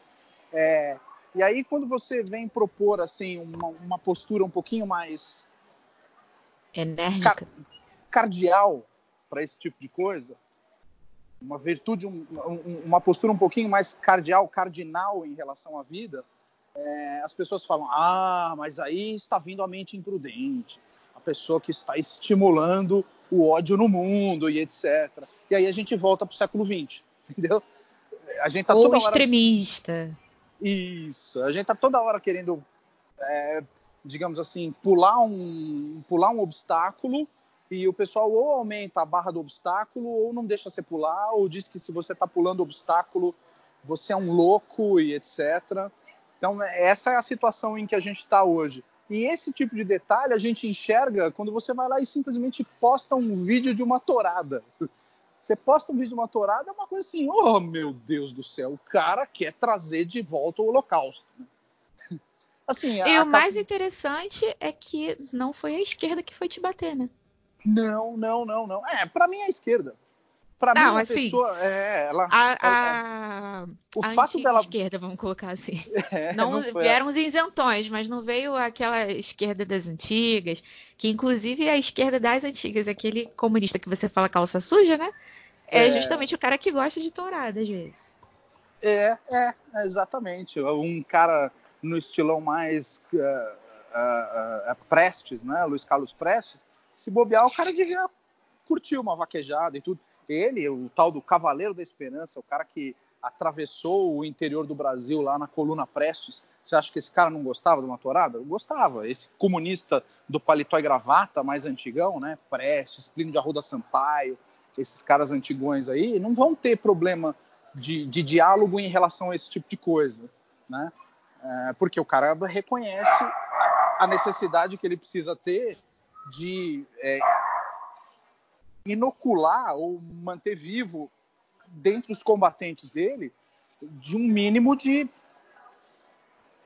É, e aí quando você vem propor assim uma, uma postura um pouquinho mais enérgica, car cardial para esse tipo de coisa, uma virtude, um, um, uma postura um pouquinho mais cardial, cardinal em relação à vida, é, as pessoas falam: ah, mas aí está vindo a mente imprudente, a pessoa que está estimulando o ódio no mundo e etc. E aí a gente volta para o século XX, <laughs> entendeu? A gente tá Ou toda extremista. Hora... Isso. A gente tá toda hora querendo, é, digamos assim, pular um, pular um obstáculo e o pessoal ou aumenta a barra do obstáculo ou não deixa você pular ou diz que se você está pulando obstáculo você é um louco e etc. Então essa é a situação em que a gente está hoje. E esse tipo de detalhe a gente enxerga quando você vai lá e simplesmente posta um vídeo de uma torada. Você posta um vídeo de uma torada, é uma coisa assim, oh meu Deus do céu, o cara quer trazer de volta o holocausto. <laughs> Assim, e o mais interessante é que não foi a esquerda que foi te bater, né? Não, não, não, não. É, para mim é a esquerda. Para mim, a assim, pessoa, é, ela, a, a, o a fato dela esquerda, vamos colocar assim. <laughs> É, não, não vieram os isentões, mas não veio aquela esquerda das antigas, que inclusive a esquerda das antigas, aquele comunista que você fala calça suja, né? É, é justamente o cara que gosta de tourada às vezes. É, é, exatamente. Um cara no estilão mais uh, uh, uh, Prestes, né? Luiz Carlos Prestes, se bobear, o cara devia curtir uma vaquejada e tudo ele, o tal do Cavaleiro da Esperança, o cara que atravessou o interior do Brasil lá na coluna Prestes. Você acha que esse cara não gostava de uma torada? Eu gostava. Esse comunista do paletó e gravata mais antigão, né? Prestes, Plínio de Arruda Sampaio, esses caras antigões aí, não vão ter problema de, de diálogo em relação a esse tipo de coisa, né? É, porque o cara reconhece a necessidade que ele precisa ter de é, inocular ou manter vivo dentre os combatentes dele de um mínimo de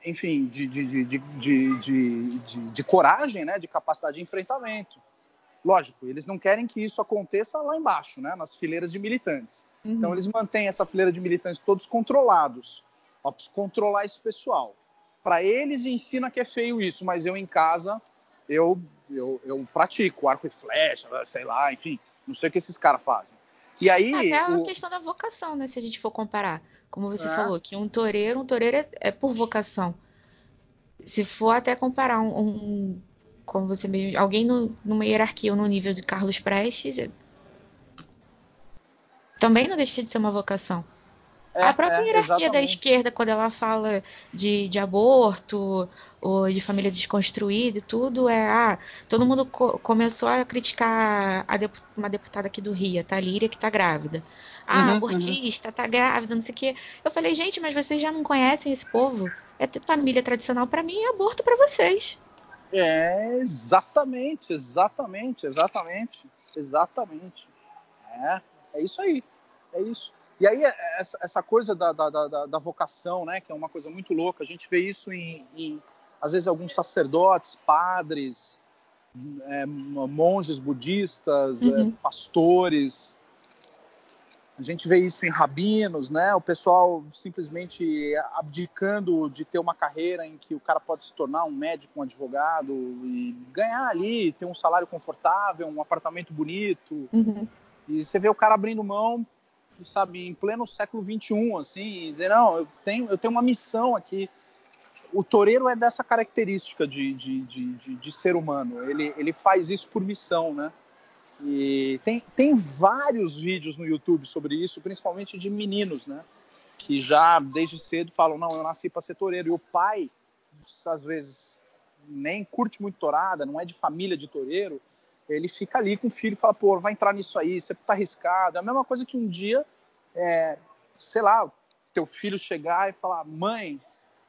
enfim de, de, de, de, de, coragem né? De capacidade de enfrentamento. Lógico eles não querem que isso aconteça lá embaixo né? Nas fileiras de militantes. Uhum. então eles mantêm essa fileira de militantes todos controlados. Ó, controlar esse pessoal. Para eles ensina que é feio isso mas eu em casa eu, eu, eu pratico arco e flecha, sei lá, enfim, não sei o que esses caras fazem. E aí. Até a o... questão da vocação, né? Se a gente for comparar. Como você é. falou, que um toureiro, um toureiro é, é, por vocação. Se for até comparar um, um como você mesmo, alguém no, numa hierarquia ou no nível de Carlos Prestes, é, também não deixa de ser uma vocação. É, a própria é, hierarquia da esquerda, quando ela fala de, de aborto ou de família desconstruída e tudo, é. Ah, todo mundo co começou a criticar a dep uma deputada aqui do Rio, a Thalíria, que tá grávida. Ah, uhum, abortista, uhum. tá grávida, não sei o quê. Eu falei, gente, mas vocês já não conhecem esse povo? É família tradicional para mim e aborto para vocês. É, exatamente, exatamente, exatamente, exatamente. É, é isso aí, é isso. E aí, essa, essa coisa da, da, da, da, vocação, né, que é uma coisa muito louca, a gente vê isso em, em às vezes, alguns sacerdotes, padres, é, monges budistas, é, uhum. é, pastores. A gente vê isso em rabinos, né? O pessoal simplesmente abdicando de ter uma carreira em que o cara pode se tornar um médico, um advogado e ganhar ali, ter um salário confortável, um apartamento bonito. Uhum. E você vê o cara abrindo mão sabe, em pleno século XXI, assim, dizer, não, eu tenho, eu tenho uma missão aqui. O toureiro é dessa característica de, de, de, de, de ser humano, ele, ele faz isso por missão, né? E tem, tem vários vídeos no YouTube sobre isso, principalmente de meninos, né? Que já desde cedo falam: não, eu nasci para ser toureiro. E o pai, às vezes, nem curte muito tourada, não é de família de toureiro, ele fica ali com o filho e fala, pô, vai entrar nisso aí, você tá arriscado. É a mesma coisa que um dia, é, sei lá, teu filho chegar e falar, mãe,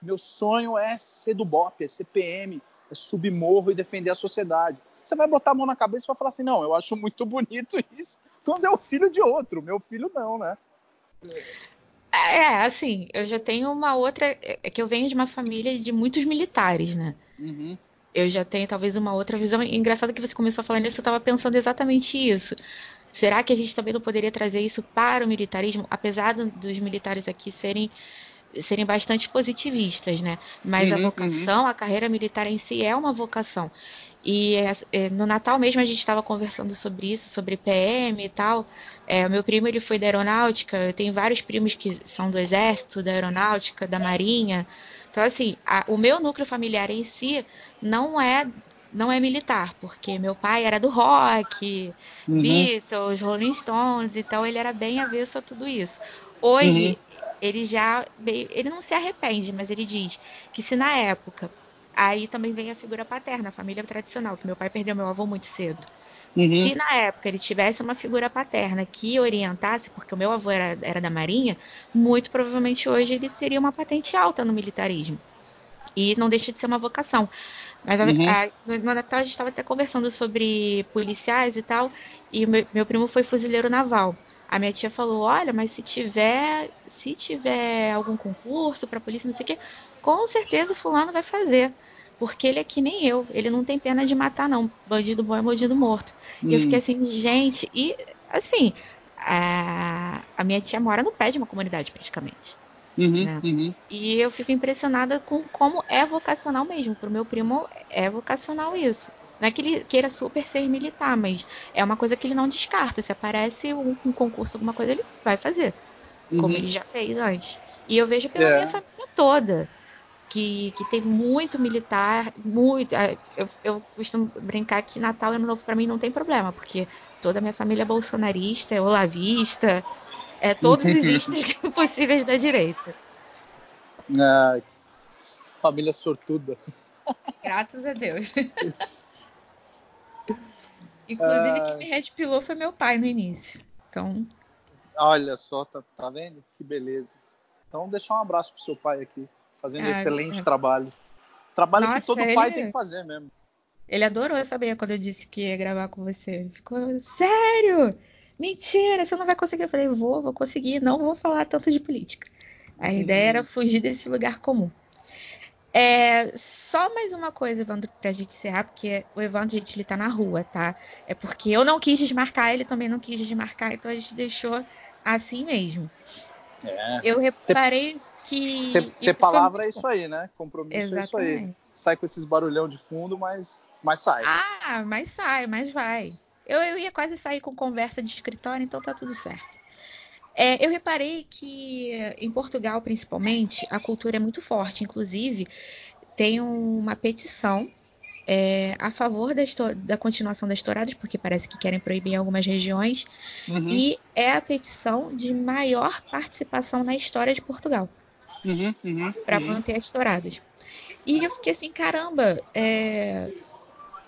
meu sonho é ser do BOP, é ser PM, é subir morro e defender a sociedade. Você vai botar a mão na cabeça e vai falar assim, não, eu acho muito bonito <laughs> isso, quando é o filho de outro, meu filho não, né? É, assim, eu já tenho uma outra, é que eu venho de uma família de muitos militares, né? Uhum eu já tenho talvez uma outra visão. Engraçado que você começou a falar nisso, eu estava pensando exatamente isso. Será que a gente também não poderia trazer isso para o militarismo, apesar dos militares aqui serem serem bastante positivistas, né? Mas uhum, a vocação, uhum. a carreira militar em si é uma vocação. E é, é, no Natal mesmo a gente estava conversando sobre isso, sobre PM e tal. É, o meu primo ele foi da aeronáutica, eu tenho vários primos que são do exército, da aeronáutica, da marinha. Então, assim, a, o meu núcleo familiar em si não é não é militar, porque meu pai era do rock, uhum. Beatles, Rolling Stones, então ele era bem avesso a tudo isso. Hoje, uhum. ele já. Ele não se arrepende, mas ele diz que se na época. Aí também vem a figura paterna, a família tradicional, que meu pai perdeu meu avô muito cedo. Uhum. Se na época ele tivesse uma figura paterna que orientasse, porque o meu avô era, era da Marinha, muito provavelmente hoje ele teria uma patente alta no militarismo. E não deixa de ser uma vocação. Mas uhum. a, a, no Natal a gente estava até conversando sobre policiais e tal, e meu, meu primo foi fuzileiro naval. A minha tia falou: olha, mas se tiver, se tiver algum concurso para polícia, não sei o quê, com certeza o fulano vai fazer. Porque ele é que nem eu, ele não tem pena de matar, não. Bandido bom é bandido morto. Hum. Eu fiquei assim, gente, e assim, a, a minha tia mora no pé de uma comunidade, praticamente. Uhum, né? uhum. E eu fico impressionada com como é vocacional mesmo. Pro meu primo é vocacional isso. Não é que ele queira super ser militar, mas é uma coisa que ele não descarta. Se aparece um, um concurso, alguma coisa, ele vai fazer. Uhum. Como ele já fez antes. E eu vejo pela é. minha família toda que, que tem muito militar, muito. É, eu, eu costumo brincar que Natal e Ano Novo para mim não tem problema, porque toda a minha família é bolsonarista, é olavista, é todos os <laughs> istas <laughs> possíveis da direita. Ah, família sortuda. Graças a Deus. <laughs> Inclusive, ah, quem me redpilou foi meu pai no início. Então. Olha só, tá, tá vendo? Que beleza. Então, deixar um abraço pro seu pai aqui fazendo ah, excelente é. trabalho. Trabalho Nossa, que todo pai tem que fazer mesmo. Ele adorou saber quando eu disse que ia gravar com você. Ficou, sério? Mentira, você não vai conseguir. Eu falei, vou, vou conseguir, não vou falar tanto de política. A uhum. ideia era fugir desse lugar comum. É, só mais uma coisa, Evandro, pra gente encerrar, porque o Evandro, gente, ele tá na rua, tá? É porque eu não quis desmarcar, ele também não quis desmarcar, então a gente deixou assim mesmo. É. Eu reparei que. Ter, ter palavra é isso aí, né? Compromisso Exatamente. é isso aí. Sai com esses barulhão de fundo, mas, mas sai. Ah, mas sai, mas vai. Eu, eu ia quase sair com conversa de escritório, então tá tudo certo. É, eu reparei que em Portugal, principalmente, a cultura é muito forte. Inclusive, tem uma petição é, a favor da, da, continuação das touradas, porque parece que querem proibir em algumas regiões, uhum. e é a petição de maior participação na história de Portugal uhum, uhum, para uhum. manter as touradas. E eu fiquei assim, caramba, é,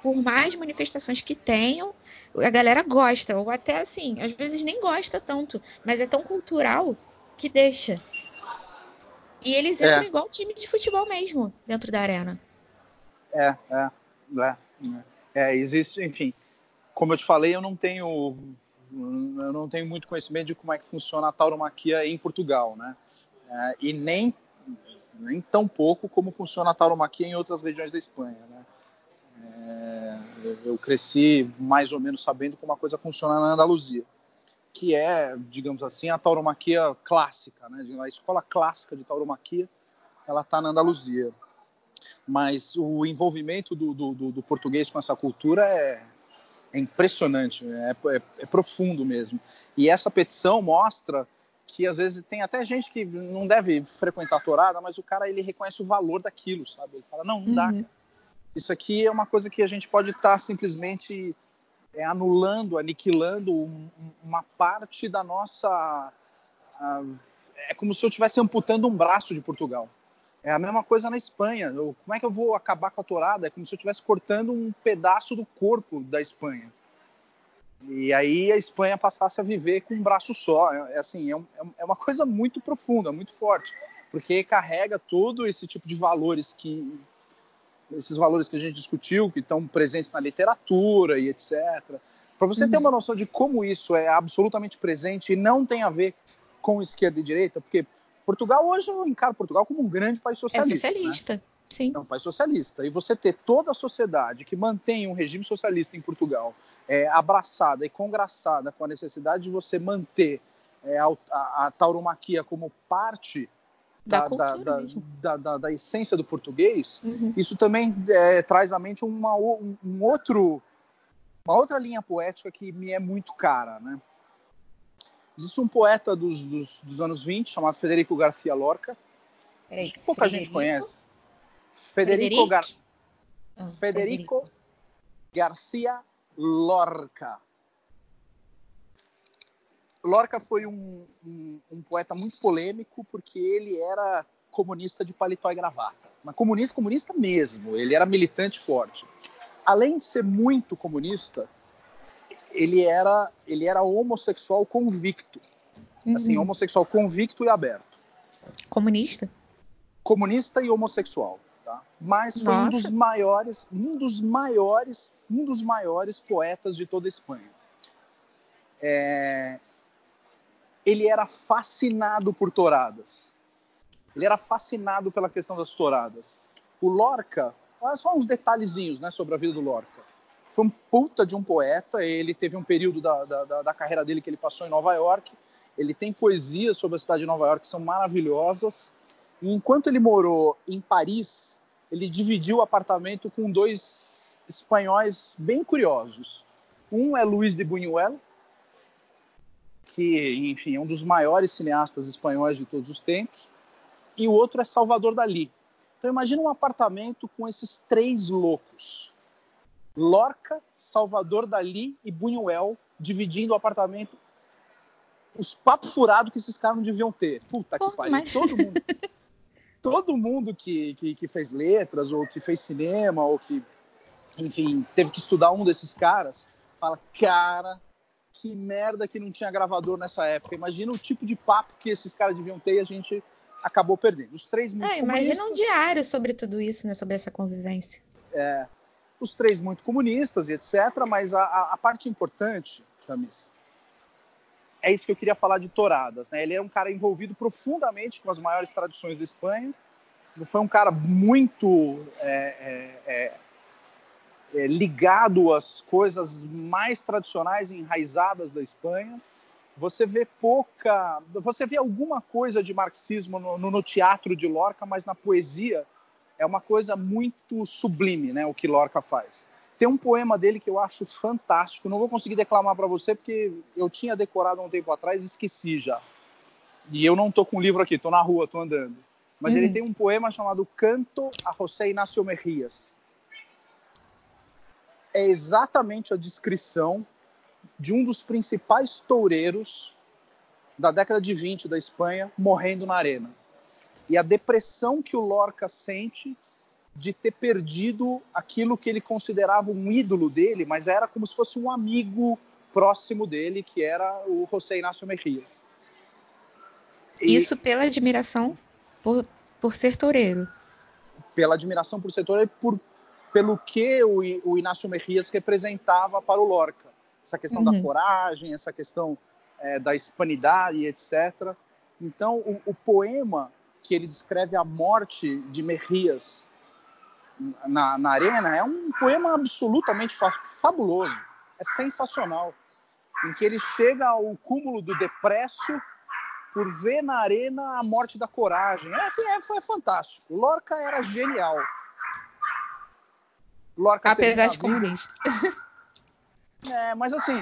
por mais manifestações que tenham, a galera gosta, ou até assim, às vezes nem gosta tanto, mas é tão cultural que deixa. E eles entram é. igual time de futebol mesmo dentro da arena. É, é. É, é, existe, enfim, como eu te falei, eu não tenho eu não tenho muito conhecimento de como é que funciona a tauromaquia em Portugal, né? É, e nem nem tão pouco como funciona a tauromaquia em outras regiões da Espanha, né? É, eu cresci mais ou menos sabendo como a coisa funciona na Andaluzia, que é, digamos assim, a tauromaquia clássica, né? A escola clássica de tauromaquia, ela está na Andaluzia mas o envolvimento do, do, do português com essa cultura é, é impressionante, é, é, é, profundo mesmo. E essa petição mostra que às vezes tem até gente que não deve frequentar a torada, mas o cara ele reconhece o valor daquilo, sabe? Ele fala não, não dá. Uhum. Isso aqui é uma coisa que a gente pode estar tá simplesmente é, anulando, aniquilando um, uma parte da nossa. É como se eu estivesse amputando um braço de Portugal. É a mesma coisa na Espanha. Eu, como é que eu vou acabar com a tourada? É como se eu estivesse cortando um pedaço do corpo da Espanha. E aí a Espanha passasse a viver com um braço só. É, é assim, é, um, é, uma coisa muito profunda, muito forte, porque carrega todo esse tipo de valores que esses valores que a gente discutiu, que estão presentes na literatura e etc. Para você uhum. ter uma noção de como isso é absolutamente presente e não tem a ver com esquerda e direita, porque Portugal hoje eu encaro Portugal como um grande país socialista. É socialista, né? sim. É um país socialista. E você ter toda a sociedade que mantém um regime socialista em Portugal é, abraçada e congraçada com a necessidade de você manter é, a, a, tauromaquia como parte da, da, da, da, da, essência do português, uhum. isso também é, traz à mente uma, um, um outro, uma outra linha poética que me é muito cara, né? Existe um poeta dos, dos, dos anos 20 chamado Federico Garcia Lorca. Peraí, pouca Frederico? gente conhece. Federico, Gar... Oh, Federico, Federico Garcia Lorca. Lorca foi um, um, um, poeta muito polêmico porque ele era comunista de paletó e gravata. Mas comunista, comunista mesmo. Ele era militante forte. Além de ser muito comunista, ele era ele era homossexual convicto. Uhum. Assim, homossexual convicto e aberto. Comunista? Comunista e homossexual, tá? Mas foi Nossa. um dos maiores, um dos maiores, um dos maiores poetas de toda a Espanha. É... Ele era fascinado por touradas. Ele era fascinado pela questão das touradas. O Lorca, olha só uns detalhezinhos, né, sobre a vida do Lorca foi um puta de um poeta. Ele teve um período da, da, da, carreira dele que ele passou em Nova York. Ele tem poesias sobre a cidade de Nova York que são maravilhosas. E enquanto ele morou em Paris, ele dividiu o apartamento com dois espanhóis bem curiosos. Um é Luiz de Buñuel, que, enfim, é um dos maiores cineastas espanhóis de todos os tempos. E o outro é Salvador Dali. Então imagina um apartamento com esses três loucos Lorca, Salvador Dali e Buñuel dividindo o apartamento. Os papos furados que esses caras não deviam ter. Puta Pô, que pariu. Mas... Todo mundo, <laughs> todo mundo que, que, que, fez letras, ou que fez cinema, ou que, enfim, teve que estudar um desses caras, fala, cara, que merda que não tinha gravador nessa época. Imagina o tipo de papo que esses caras deviam ter e a gente acabou perdendo. Os três muito é, Imagina um diário sobre tudo isso, né? Sobre essa convivência. É, os três muito comunistas e etc. Mas a, a, a parte importante, Camis, é isso que eu queria falar de Touradas. Né? Ele é um cara envolvido profundamente com as maiores tradições da Espanha. Ele foi um cara muito é, é, é, é ligado às coisas mais tradicionais e enraizadas da Espanha. Você vê pouca, você vê alguma coisa de marxismo no, no, no teatro de Lorca, mas na poesia é uma coisa muito sublime, né, o que Lorca faz. Tem um poema dele que eu acho fantástico. Não vou conseguir declamar para você porque eu tinha decorado há um tempo atrás e esqueci já. E eu não tô com o livro aqui, tô na rua, tô andando. Mas uhum. ele tem um poema chamado Canto a José Inácio Mejías. É exatamente a descrição de um dos principais toureiros da década de 20 da Espanha morrendo na arena. E a depressão que o Lorca sente de ter perdido aquilo que ele considerava um ídolo dele, mas era como se fosse um amigo próximo dele, que era o José Inácio Mejías. E Isso pela admiração por, por ser toureiro. Pela admiração por ser toureiro e por, pelo que o, o Inácio Mejías representava para o Lorca. Essa questão uhum. da coragem, essa questão é, da hispanidade, etc. Então, o, o poema que ele descreve a morte de Mejías na, na arena é um poema absolutamente fa fabuloso, é sensacional, em que ele chega ao cúmulo do depresso por ver na arena a morte da coragem. É, assim, é, foi fantástico. Lorca era genial. Lorca Apesar de comunista. <laughs> É, mas assim,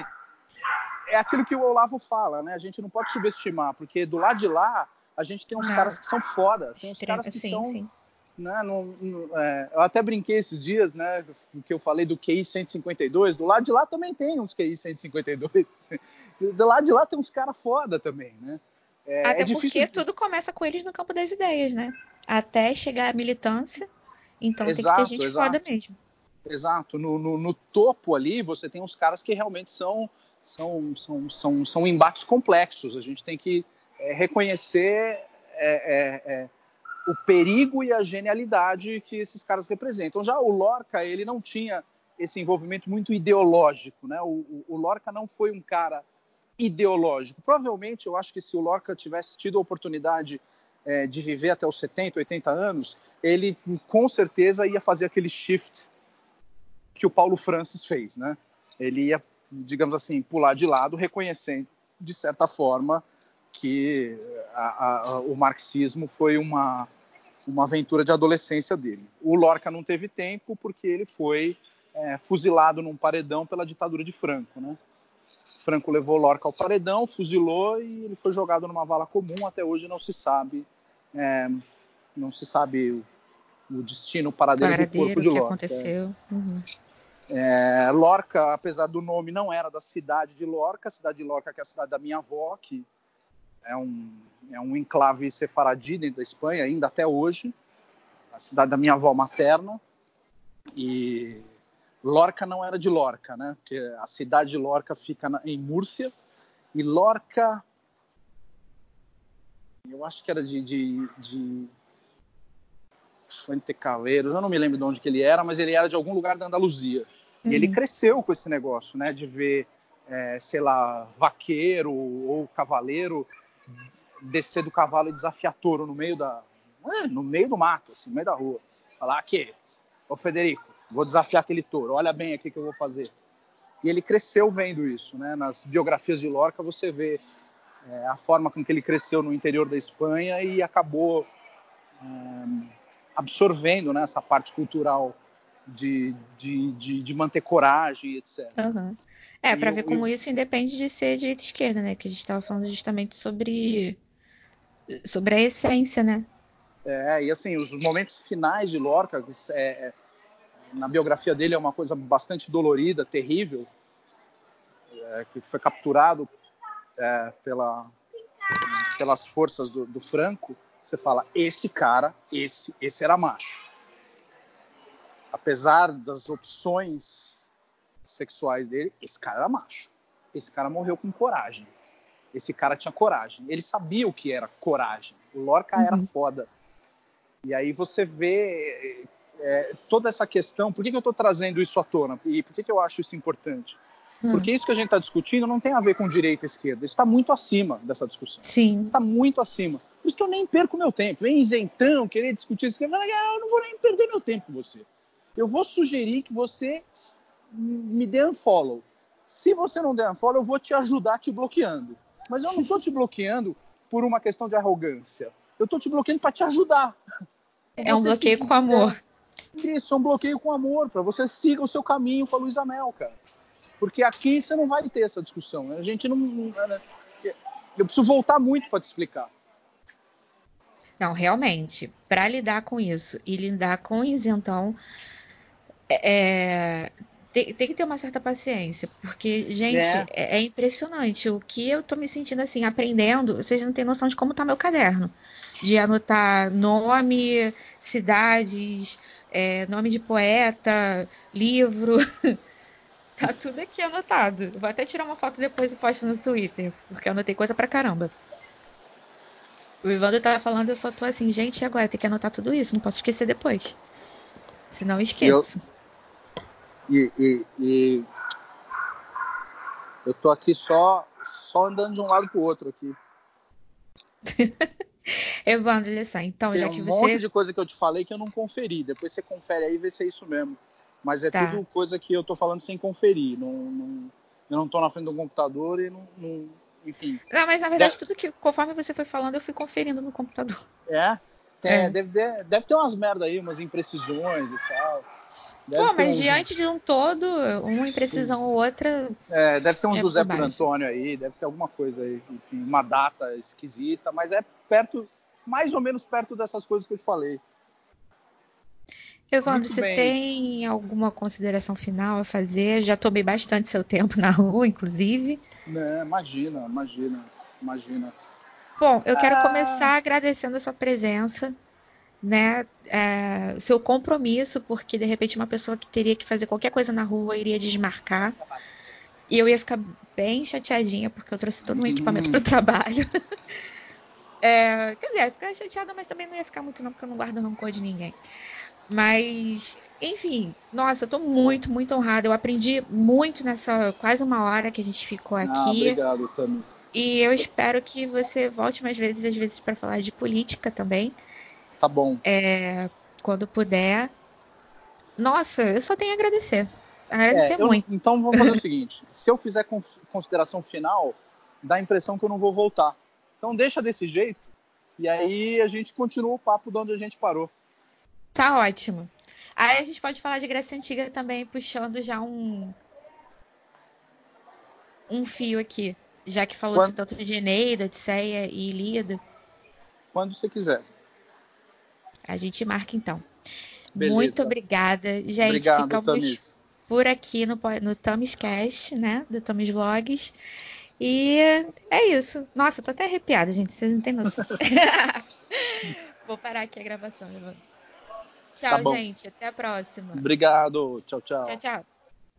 é aquilo que o Olavo fala, né? A gente não pode subestimar, porque do lado de lá a gente tem uns não. caras que são foda, tem uns caras que sim, são sim né, no, é, eu até brinquei esses dias, né, que eu falei do QI 152, do lado de lá também tem uns QI 152, <laughs> do lado de lá tem uns caras foda também, né. É, até é porque tudo começa com eles no campo das ideias, né, até chegar à militância, então exato, tem que ter gente exato. foda mesmo. Exato, no, no, no, topo ali você tem uns caras que realmente são, são, são, são, são embates complexos, a gente tem que é, reconhecer é, é, é o perigo e a genialidade que esses caras representam. Já o Lorca, ele não tinha esse envolvimento muito ideológico, né? O, o, Lorca não foi um cara ideológico. Provavelmente, eu acho que se o Lorca tivesse tido a oportunidade é, de viver até os 70, 80 anos, ele com certeza ia fazer aquele shift que o Paulo Francis fez, né? Ele ia, digamos assim, pular de lado, reconhecendo, de certa forma, que a, a, o marxismo foi uma, uma aventura de adolescência dele. O Lorca não teve tempo porque ele foi é, fuzilado num paredão pela ditadura de Franco, né? Franco levou Lorca ao paredão, fuzilou e ele foi jogado numa vala comum. Até hoje não se sabe, é, não se sabe o, o destino, o paradeiro, paradeiro do corpo de Lorca. que aconteceu. Uhum. É, Lorca, apesar do nome, não era da cidade de Lorca, a cidade de Lorca que é a cidade da minha avó, que é um, é um enclave sefaradi dentro da Espanha, ainda até hoje, a cidade da minha avó materna. E Lorca não era de Lorca, né? Porque a cidade de Lorca fica na, em Múrcia e Lorca, eu acho que era de, de, de Fuente Caleiros, eu não me lembro de onde que ele era, mas ele era de algum lugar da Andaluzia. Uhum. E ele uhum. cresceu com esse negócio, né? De ver, é, sei lá, vaqueiro ou cavaleiro descer do cavalo e desafiar touro no meio da é, no meio do mato, assim, no meio da rua. Falar aqui, ô Federico, vou desafiar aquele touro. Olha bem aqui que eu vou fazer. E ele cresceu vendo isso, né? Nas biografias de Lorca você vê é, a forma com que ele cresceu no interior da Espanha e acabou é, absorvendo né, essa parte cultural de, de, de, de manter coragem, etc. Uhum. É, para ver como isso independe de ser direita e esquerda, né? Que a gente estava falando justamente sobre sobre a essência, né? É, e assim, os momentos finais de Lorca, é, é, na biografia dele é uma coisa bastante dolorida, terrível, é, que foi capturado é, pela, pelas forças do, do, Franco. Você fala, esse cara, esse, esse era macho. Apesar das opções sexuais dele, esse cara era macho. Esse cara morreu com coragem. Esse cara tinha coragem. Ele sabia o que era coragem. O Lorca uhum. era foda. E aí você vê é, toda essa questão. Por que, que eu estou trazendo isso à tona? E por que, que eu acho isso importante? Uhum. Porque isso que a gente está discutindo não tem a ver com direita e esquerda. Isso está muito acima dessa discussão. Sim. Está muito acima. Por isso que eu nem perco meu tempo. Vem isentão, querer discutir isso. Ah, eu não vou nem perder meu tempo com você. Eu vou sugerir que você me dê unfollow. Se você não der unfollow, eu vou te ajudar te bloqueando. Mas eu não estou te bloqueando por uma questão de arrogância. Eu estou te bloqueando para te ajudar. É um bloqueio com amor. isso é um bloqueio com amor, para você siga o seu caminho com a Luísa Mel, cara. Porque aqui você não vai ter essa discussão. A gente não. Né? Eu preciso voltar muito para te explicar. Não, realmente, para lidar com isso e lidar com isentão, é, tem, tem, que ter uma certa paciência, porque, gente, é. é. é. impressionante. O que eu tô me sentindo assim, aprendendo, vocês não têm noção de como tá meu caderno. De anotar nome, cidades, é, nome de poeta, livro. <laughs> tá tudo aqui anotado. Vou até tirar uma foto depois e posto no Twitter, porque eu anotei coisa pra caramba. O Ivandro tava falando, eu só tô assim, gente, e agora? Tem que anotar tudo isso, não posso esquecer depois. Senão eu esqueço. E, e, e eu tô aqui só, só andando de um lado pro outro aqui. <laughs> Evandro, olha só, então, Tem já um que você. um monte de coisa que eu te falei que eu não conferi. Depois você confere aí e vê se é isso mesmo. Mas é tá. tudo coisa que eu tô falando sem conferir. Não, não, eu não tô na frente do computador e não. não enfim. Não, mas na verdade, tudo que, conforme você foi falando, eu fui conferindo no computador. É? Tem, é. Deve, deve ter umas merda aí, umas imprecisões e tal. Deve Pô, mas um... diante de um todo, uma imprecisão ou outra. É, deve ter um é José por Antônio aí, deve ter alguma coisa aí, enfim, uma data esquisita, mas é perto, mais ou menos perto dessas coisas que eu te falei. Evandro, você bem. tem alguma consideração final a fazer? Já tomei bastante seu tempo na rua, inclusive. É, imagina, imagina, imagina. Bom, eu quero ah... começar agradecendo a sua presença né, é, seu compromisso, porque de repente uma pessoa que teria que fazer qualquer coisa na rua iria desmarcar. E eu ia ficar bem chateadinha, porque eu trouxe todo um equipamento para o trabalho. <laughs> é, quer dizer, ia ficar chateada, mas também não ia ficar muito, não, porque eu não guardo rancor de ninguém. Mas, enfim, nossa, eu tô muito, muito honrada. Eu aprendi muito nessa quase uma hora que a gente ficou ah, aqui. Ah, obrigado, Tamis. E eu espero que você volte mais vezes, às vezes, para falar de política também. Tá bom. É, quando puder. Nossa, eu só tenho a agradecer. Agradecer é, eu, muito. Então vamos fazer o seguinte: <laughs> se eu fizer consideração final, dá a impressão que eu não vou voltar. Então deixa desse jeito e aí a gente continua o papo de onde a gente parou. Tá ótimo. Aí a gente pode falar de Grécia Antiga também, puxando já um um fio aqui, já que falou Quando... tanto de Eneida, Odisseia e Ilíada. Quando você quiser. A gente marca então. Beleza. Muito obrigada. Gente, Obrigado, ficamos Tamis. por aqui no, no Tamis Cast, né? Do Tamis Vlogs. E é isso. Nossa, eu tô até arrepiada, gente. Vocês não têm noção. <laughs> Vou parar aqui a gravação. Tchau, tá gente. Até a próxima. Obrigado. Tchau, tchau. Tchau, tchau.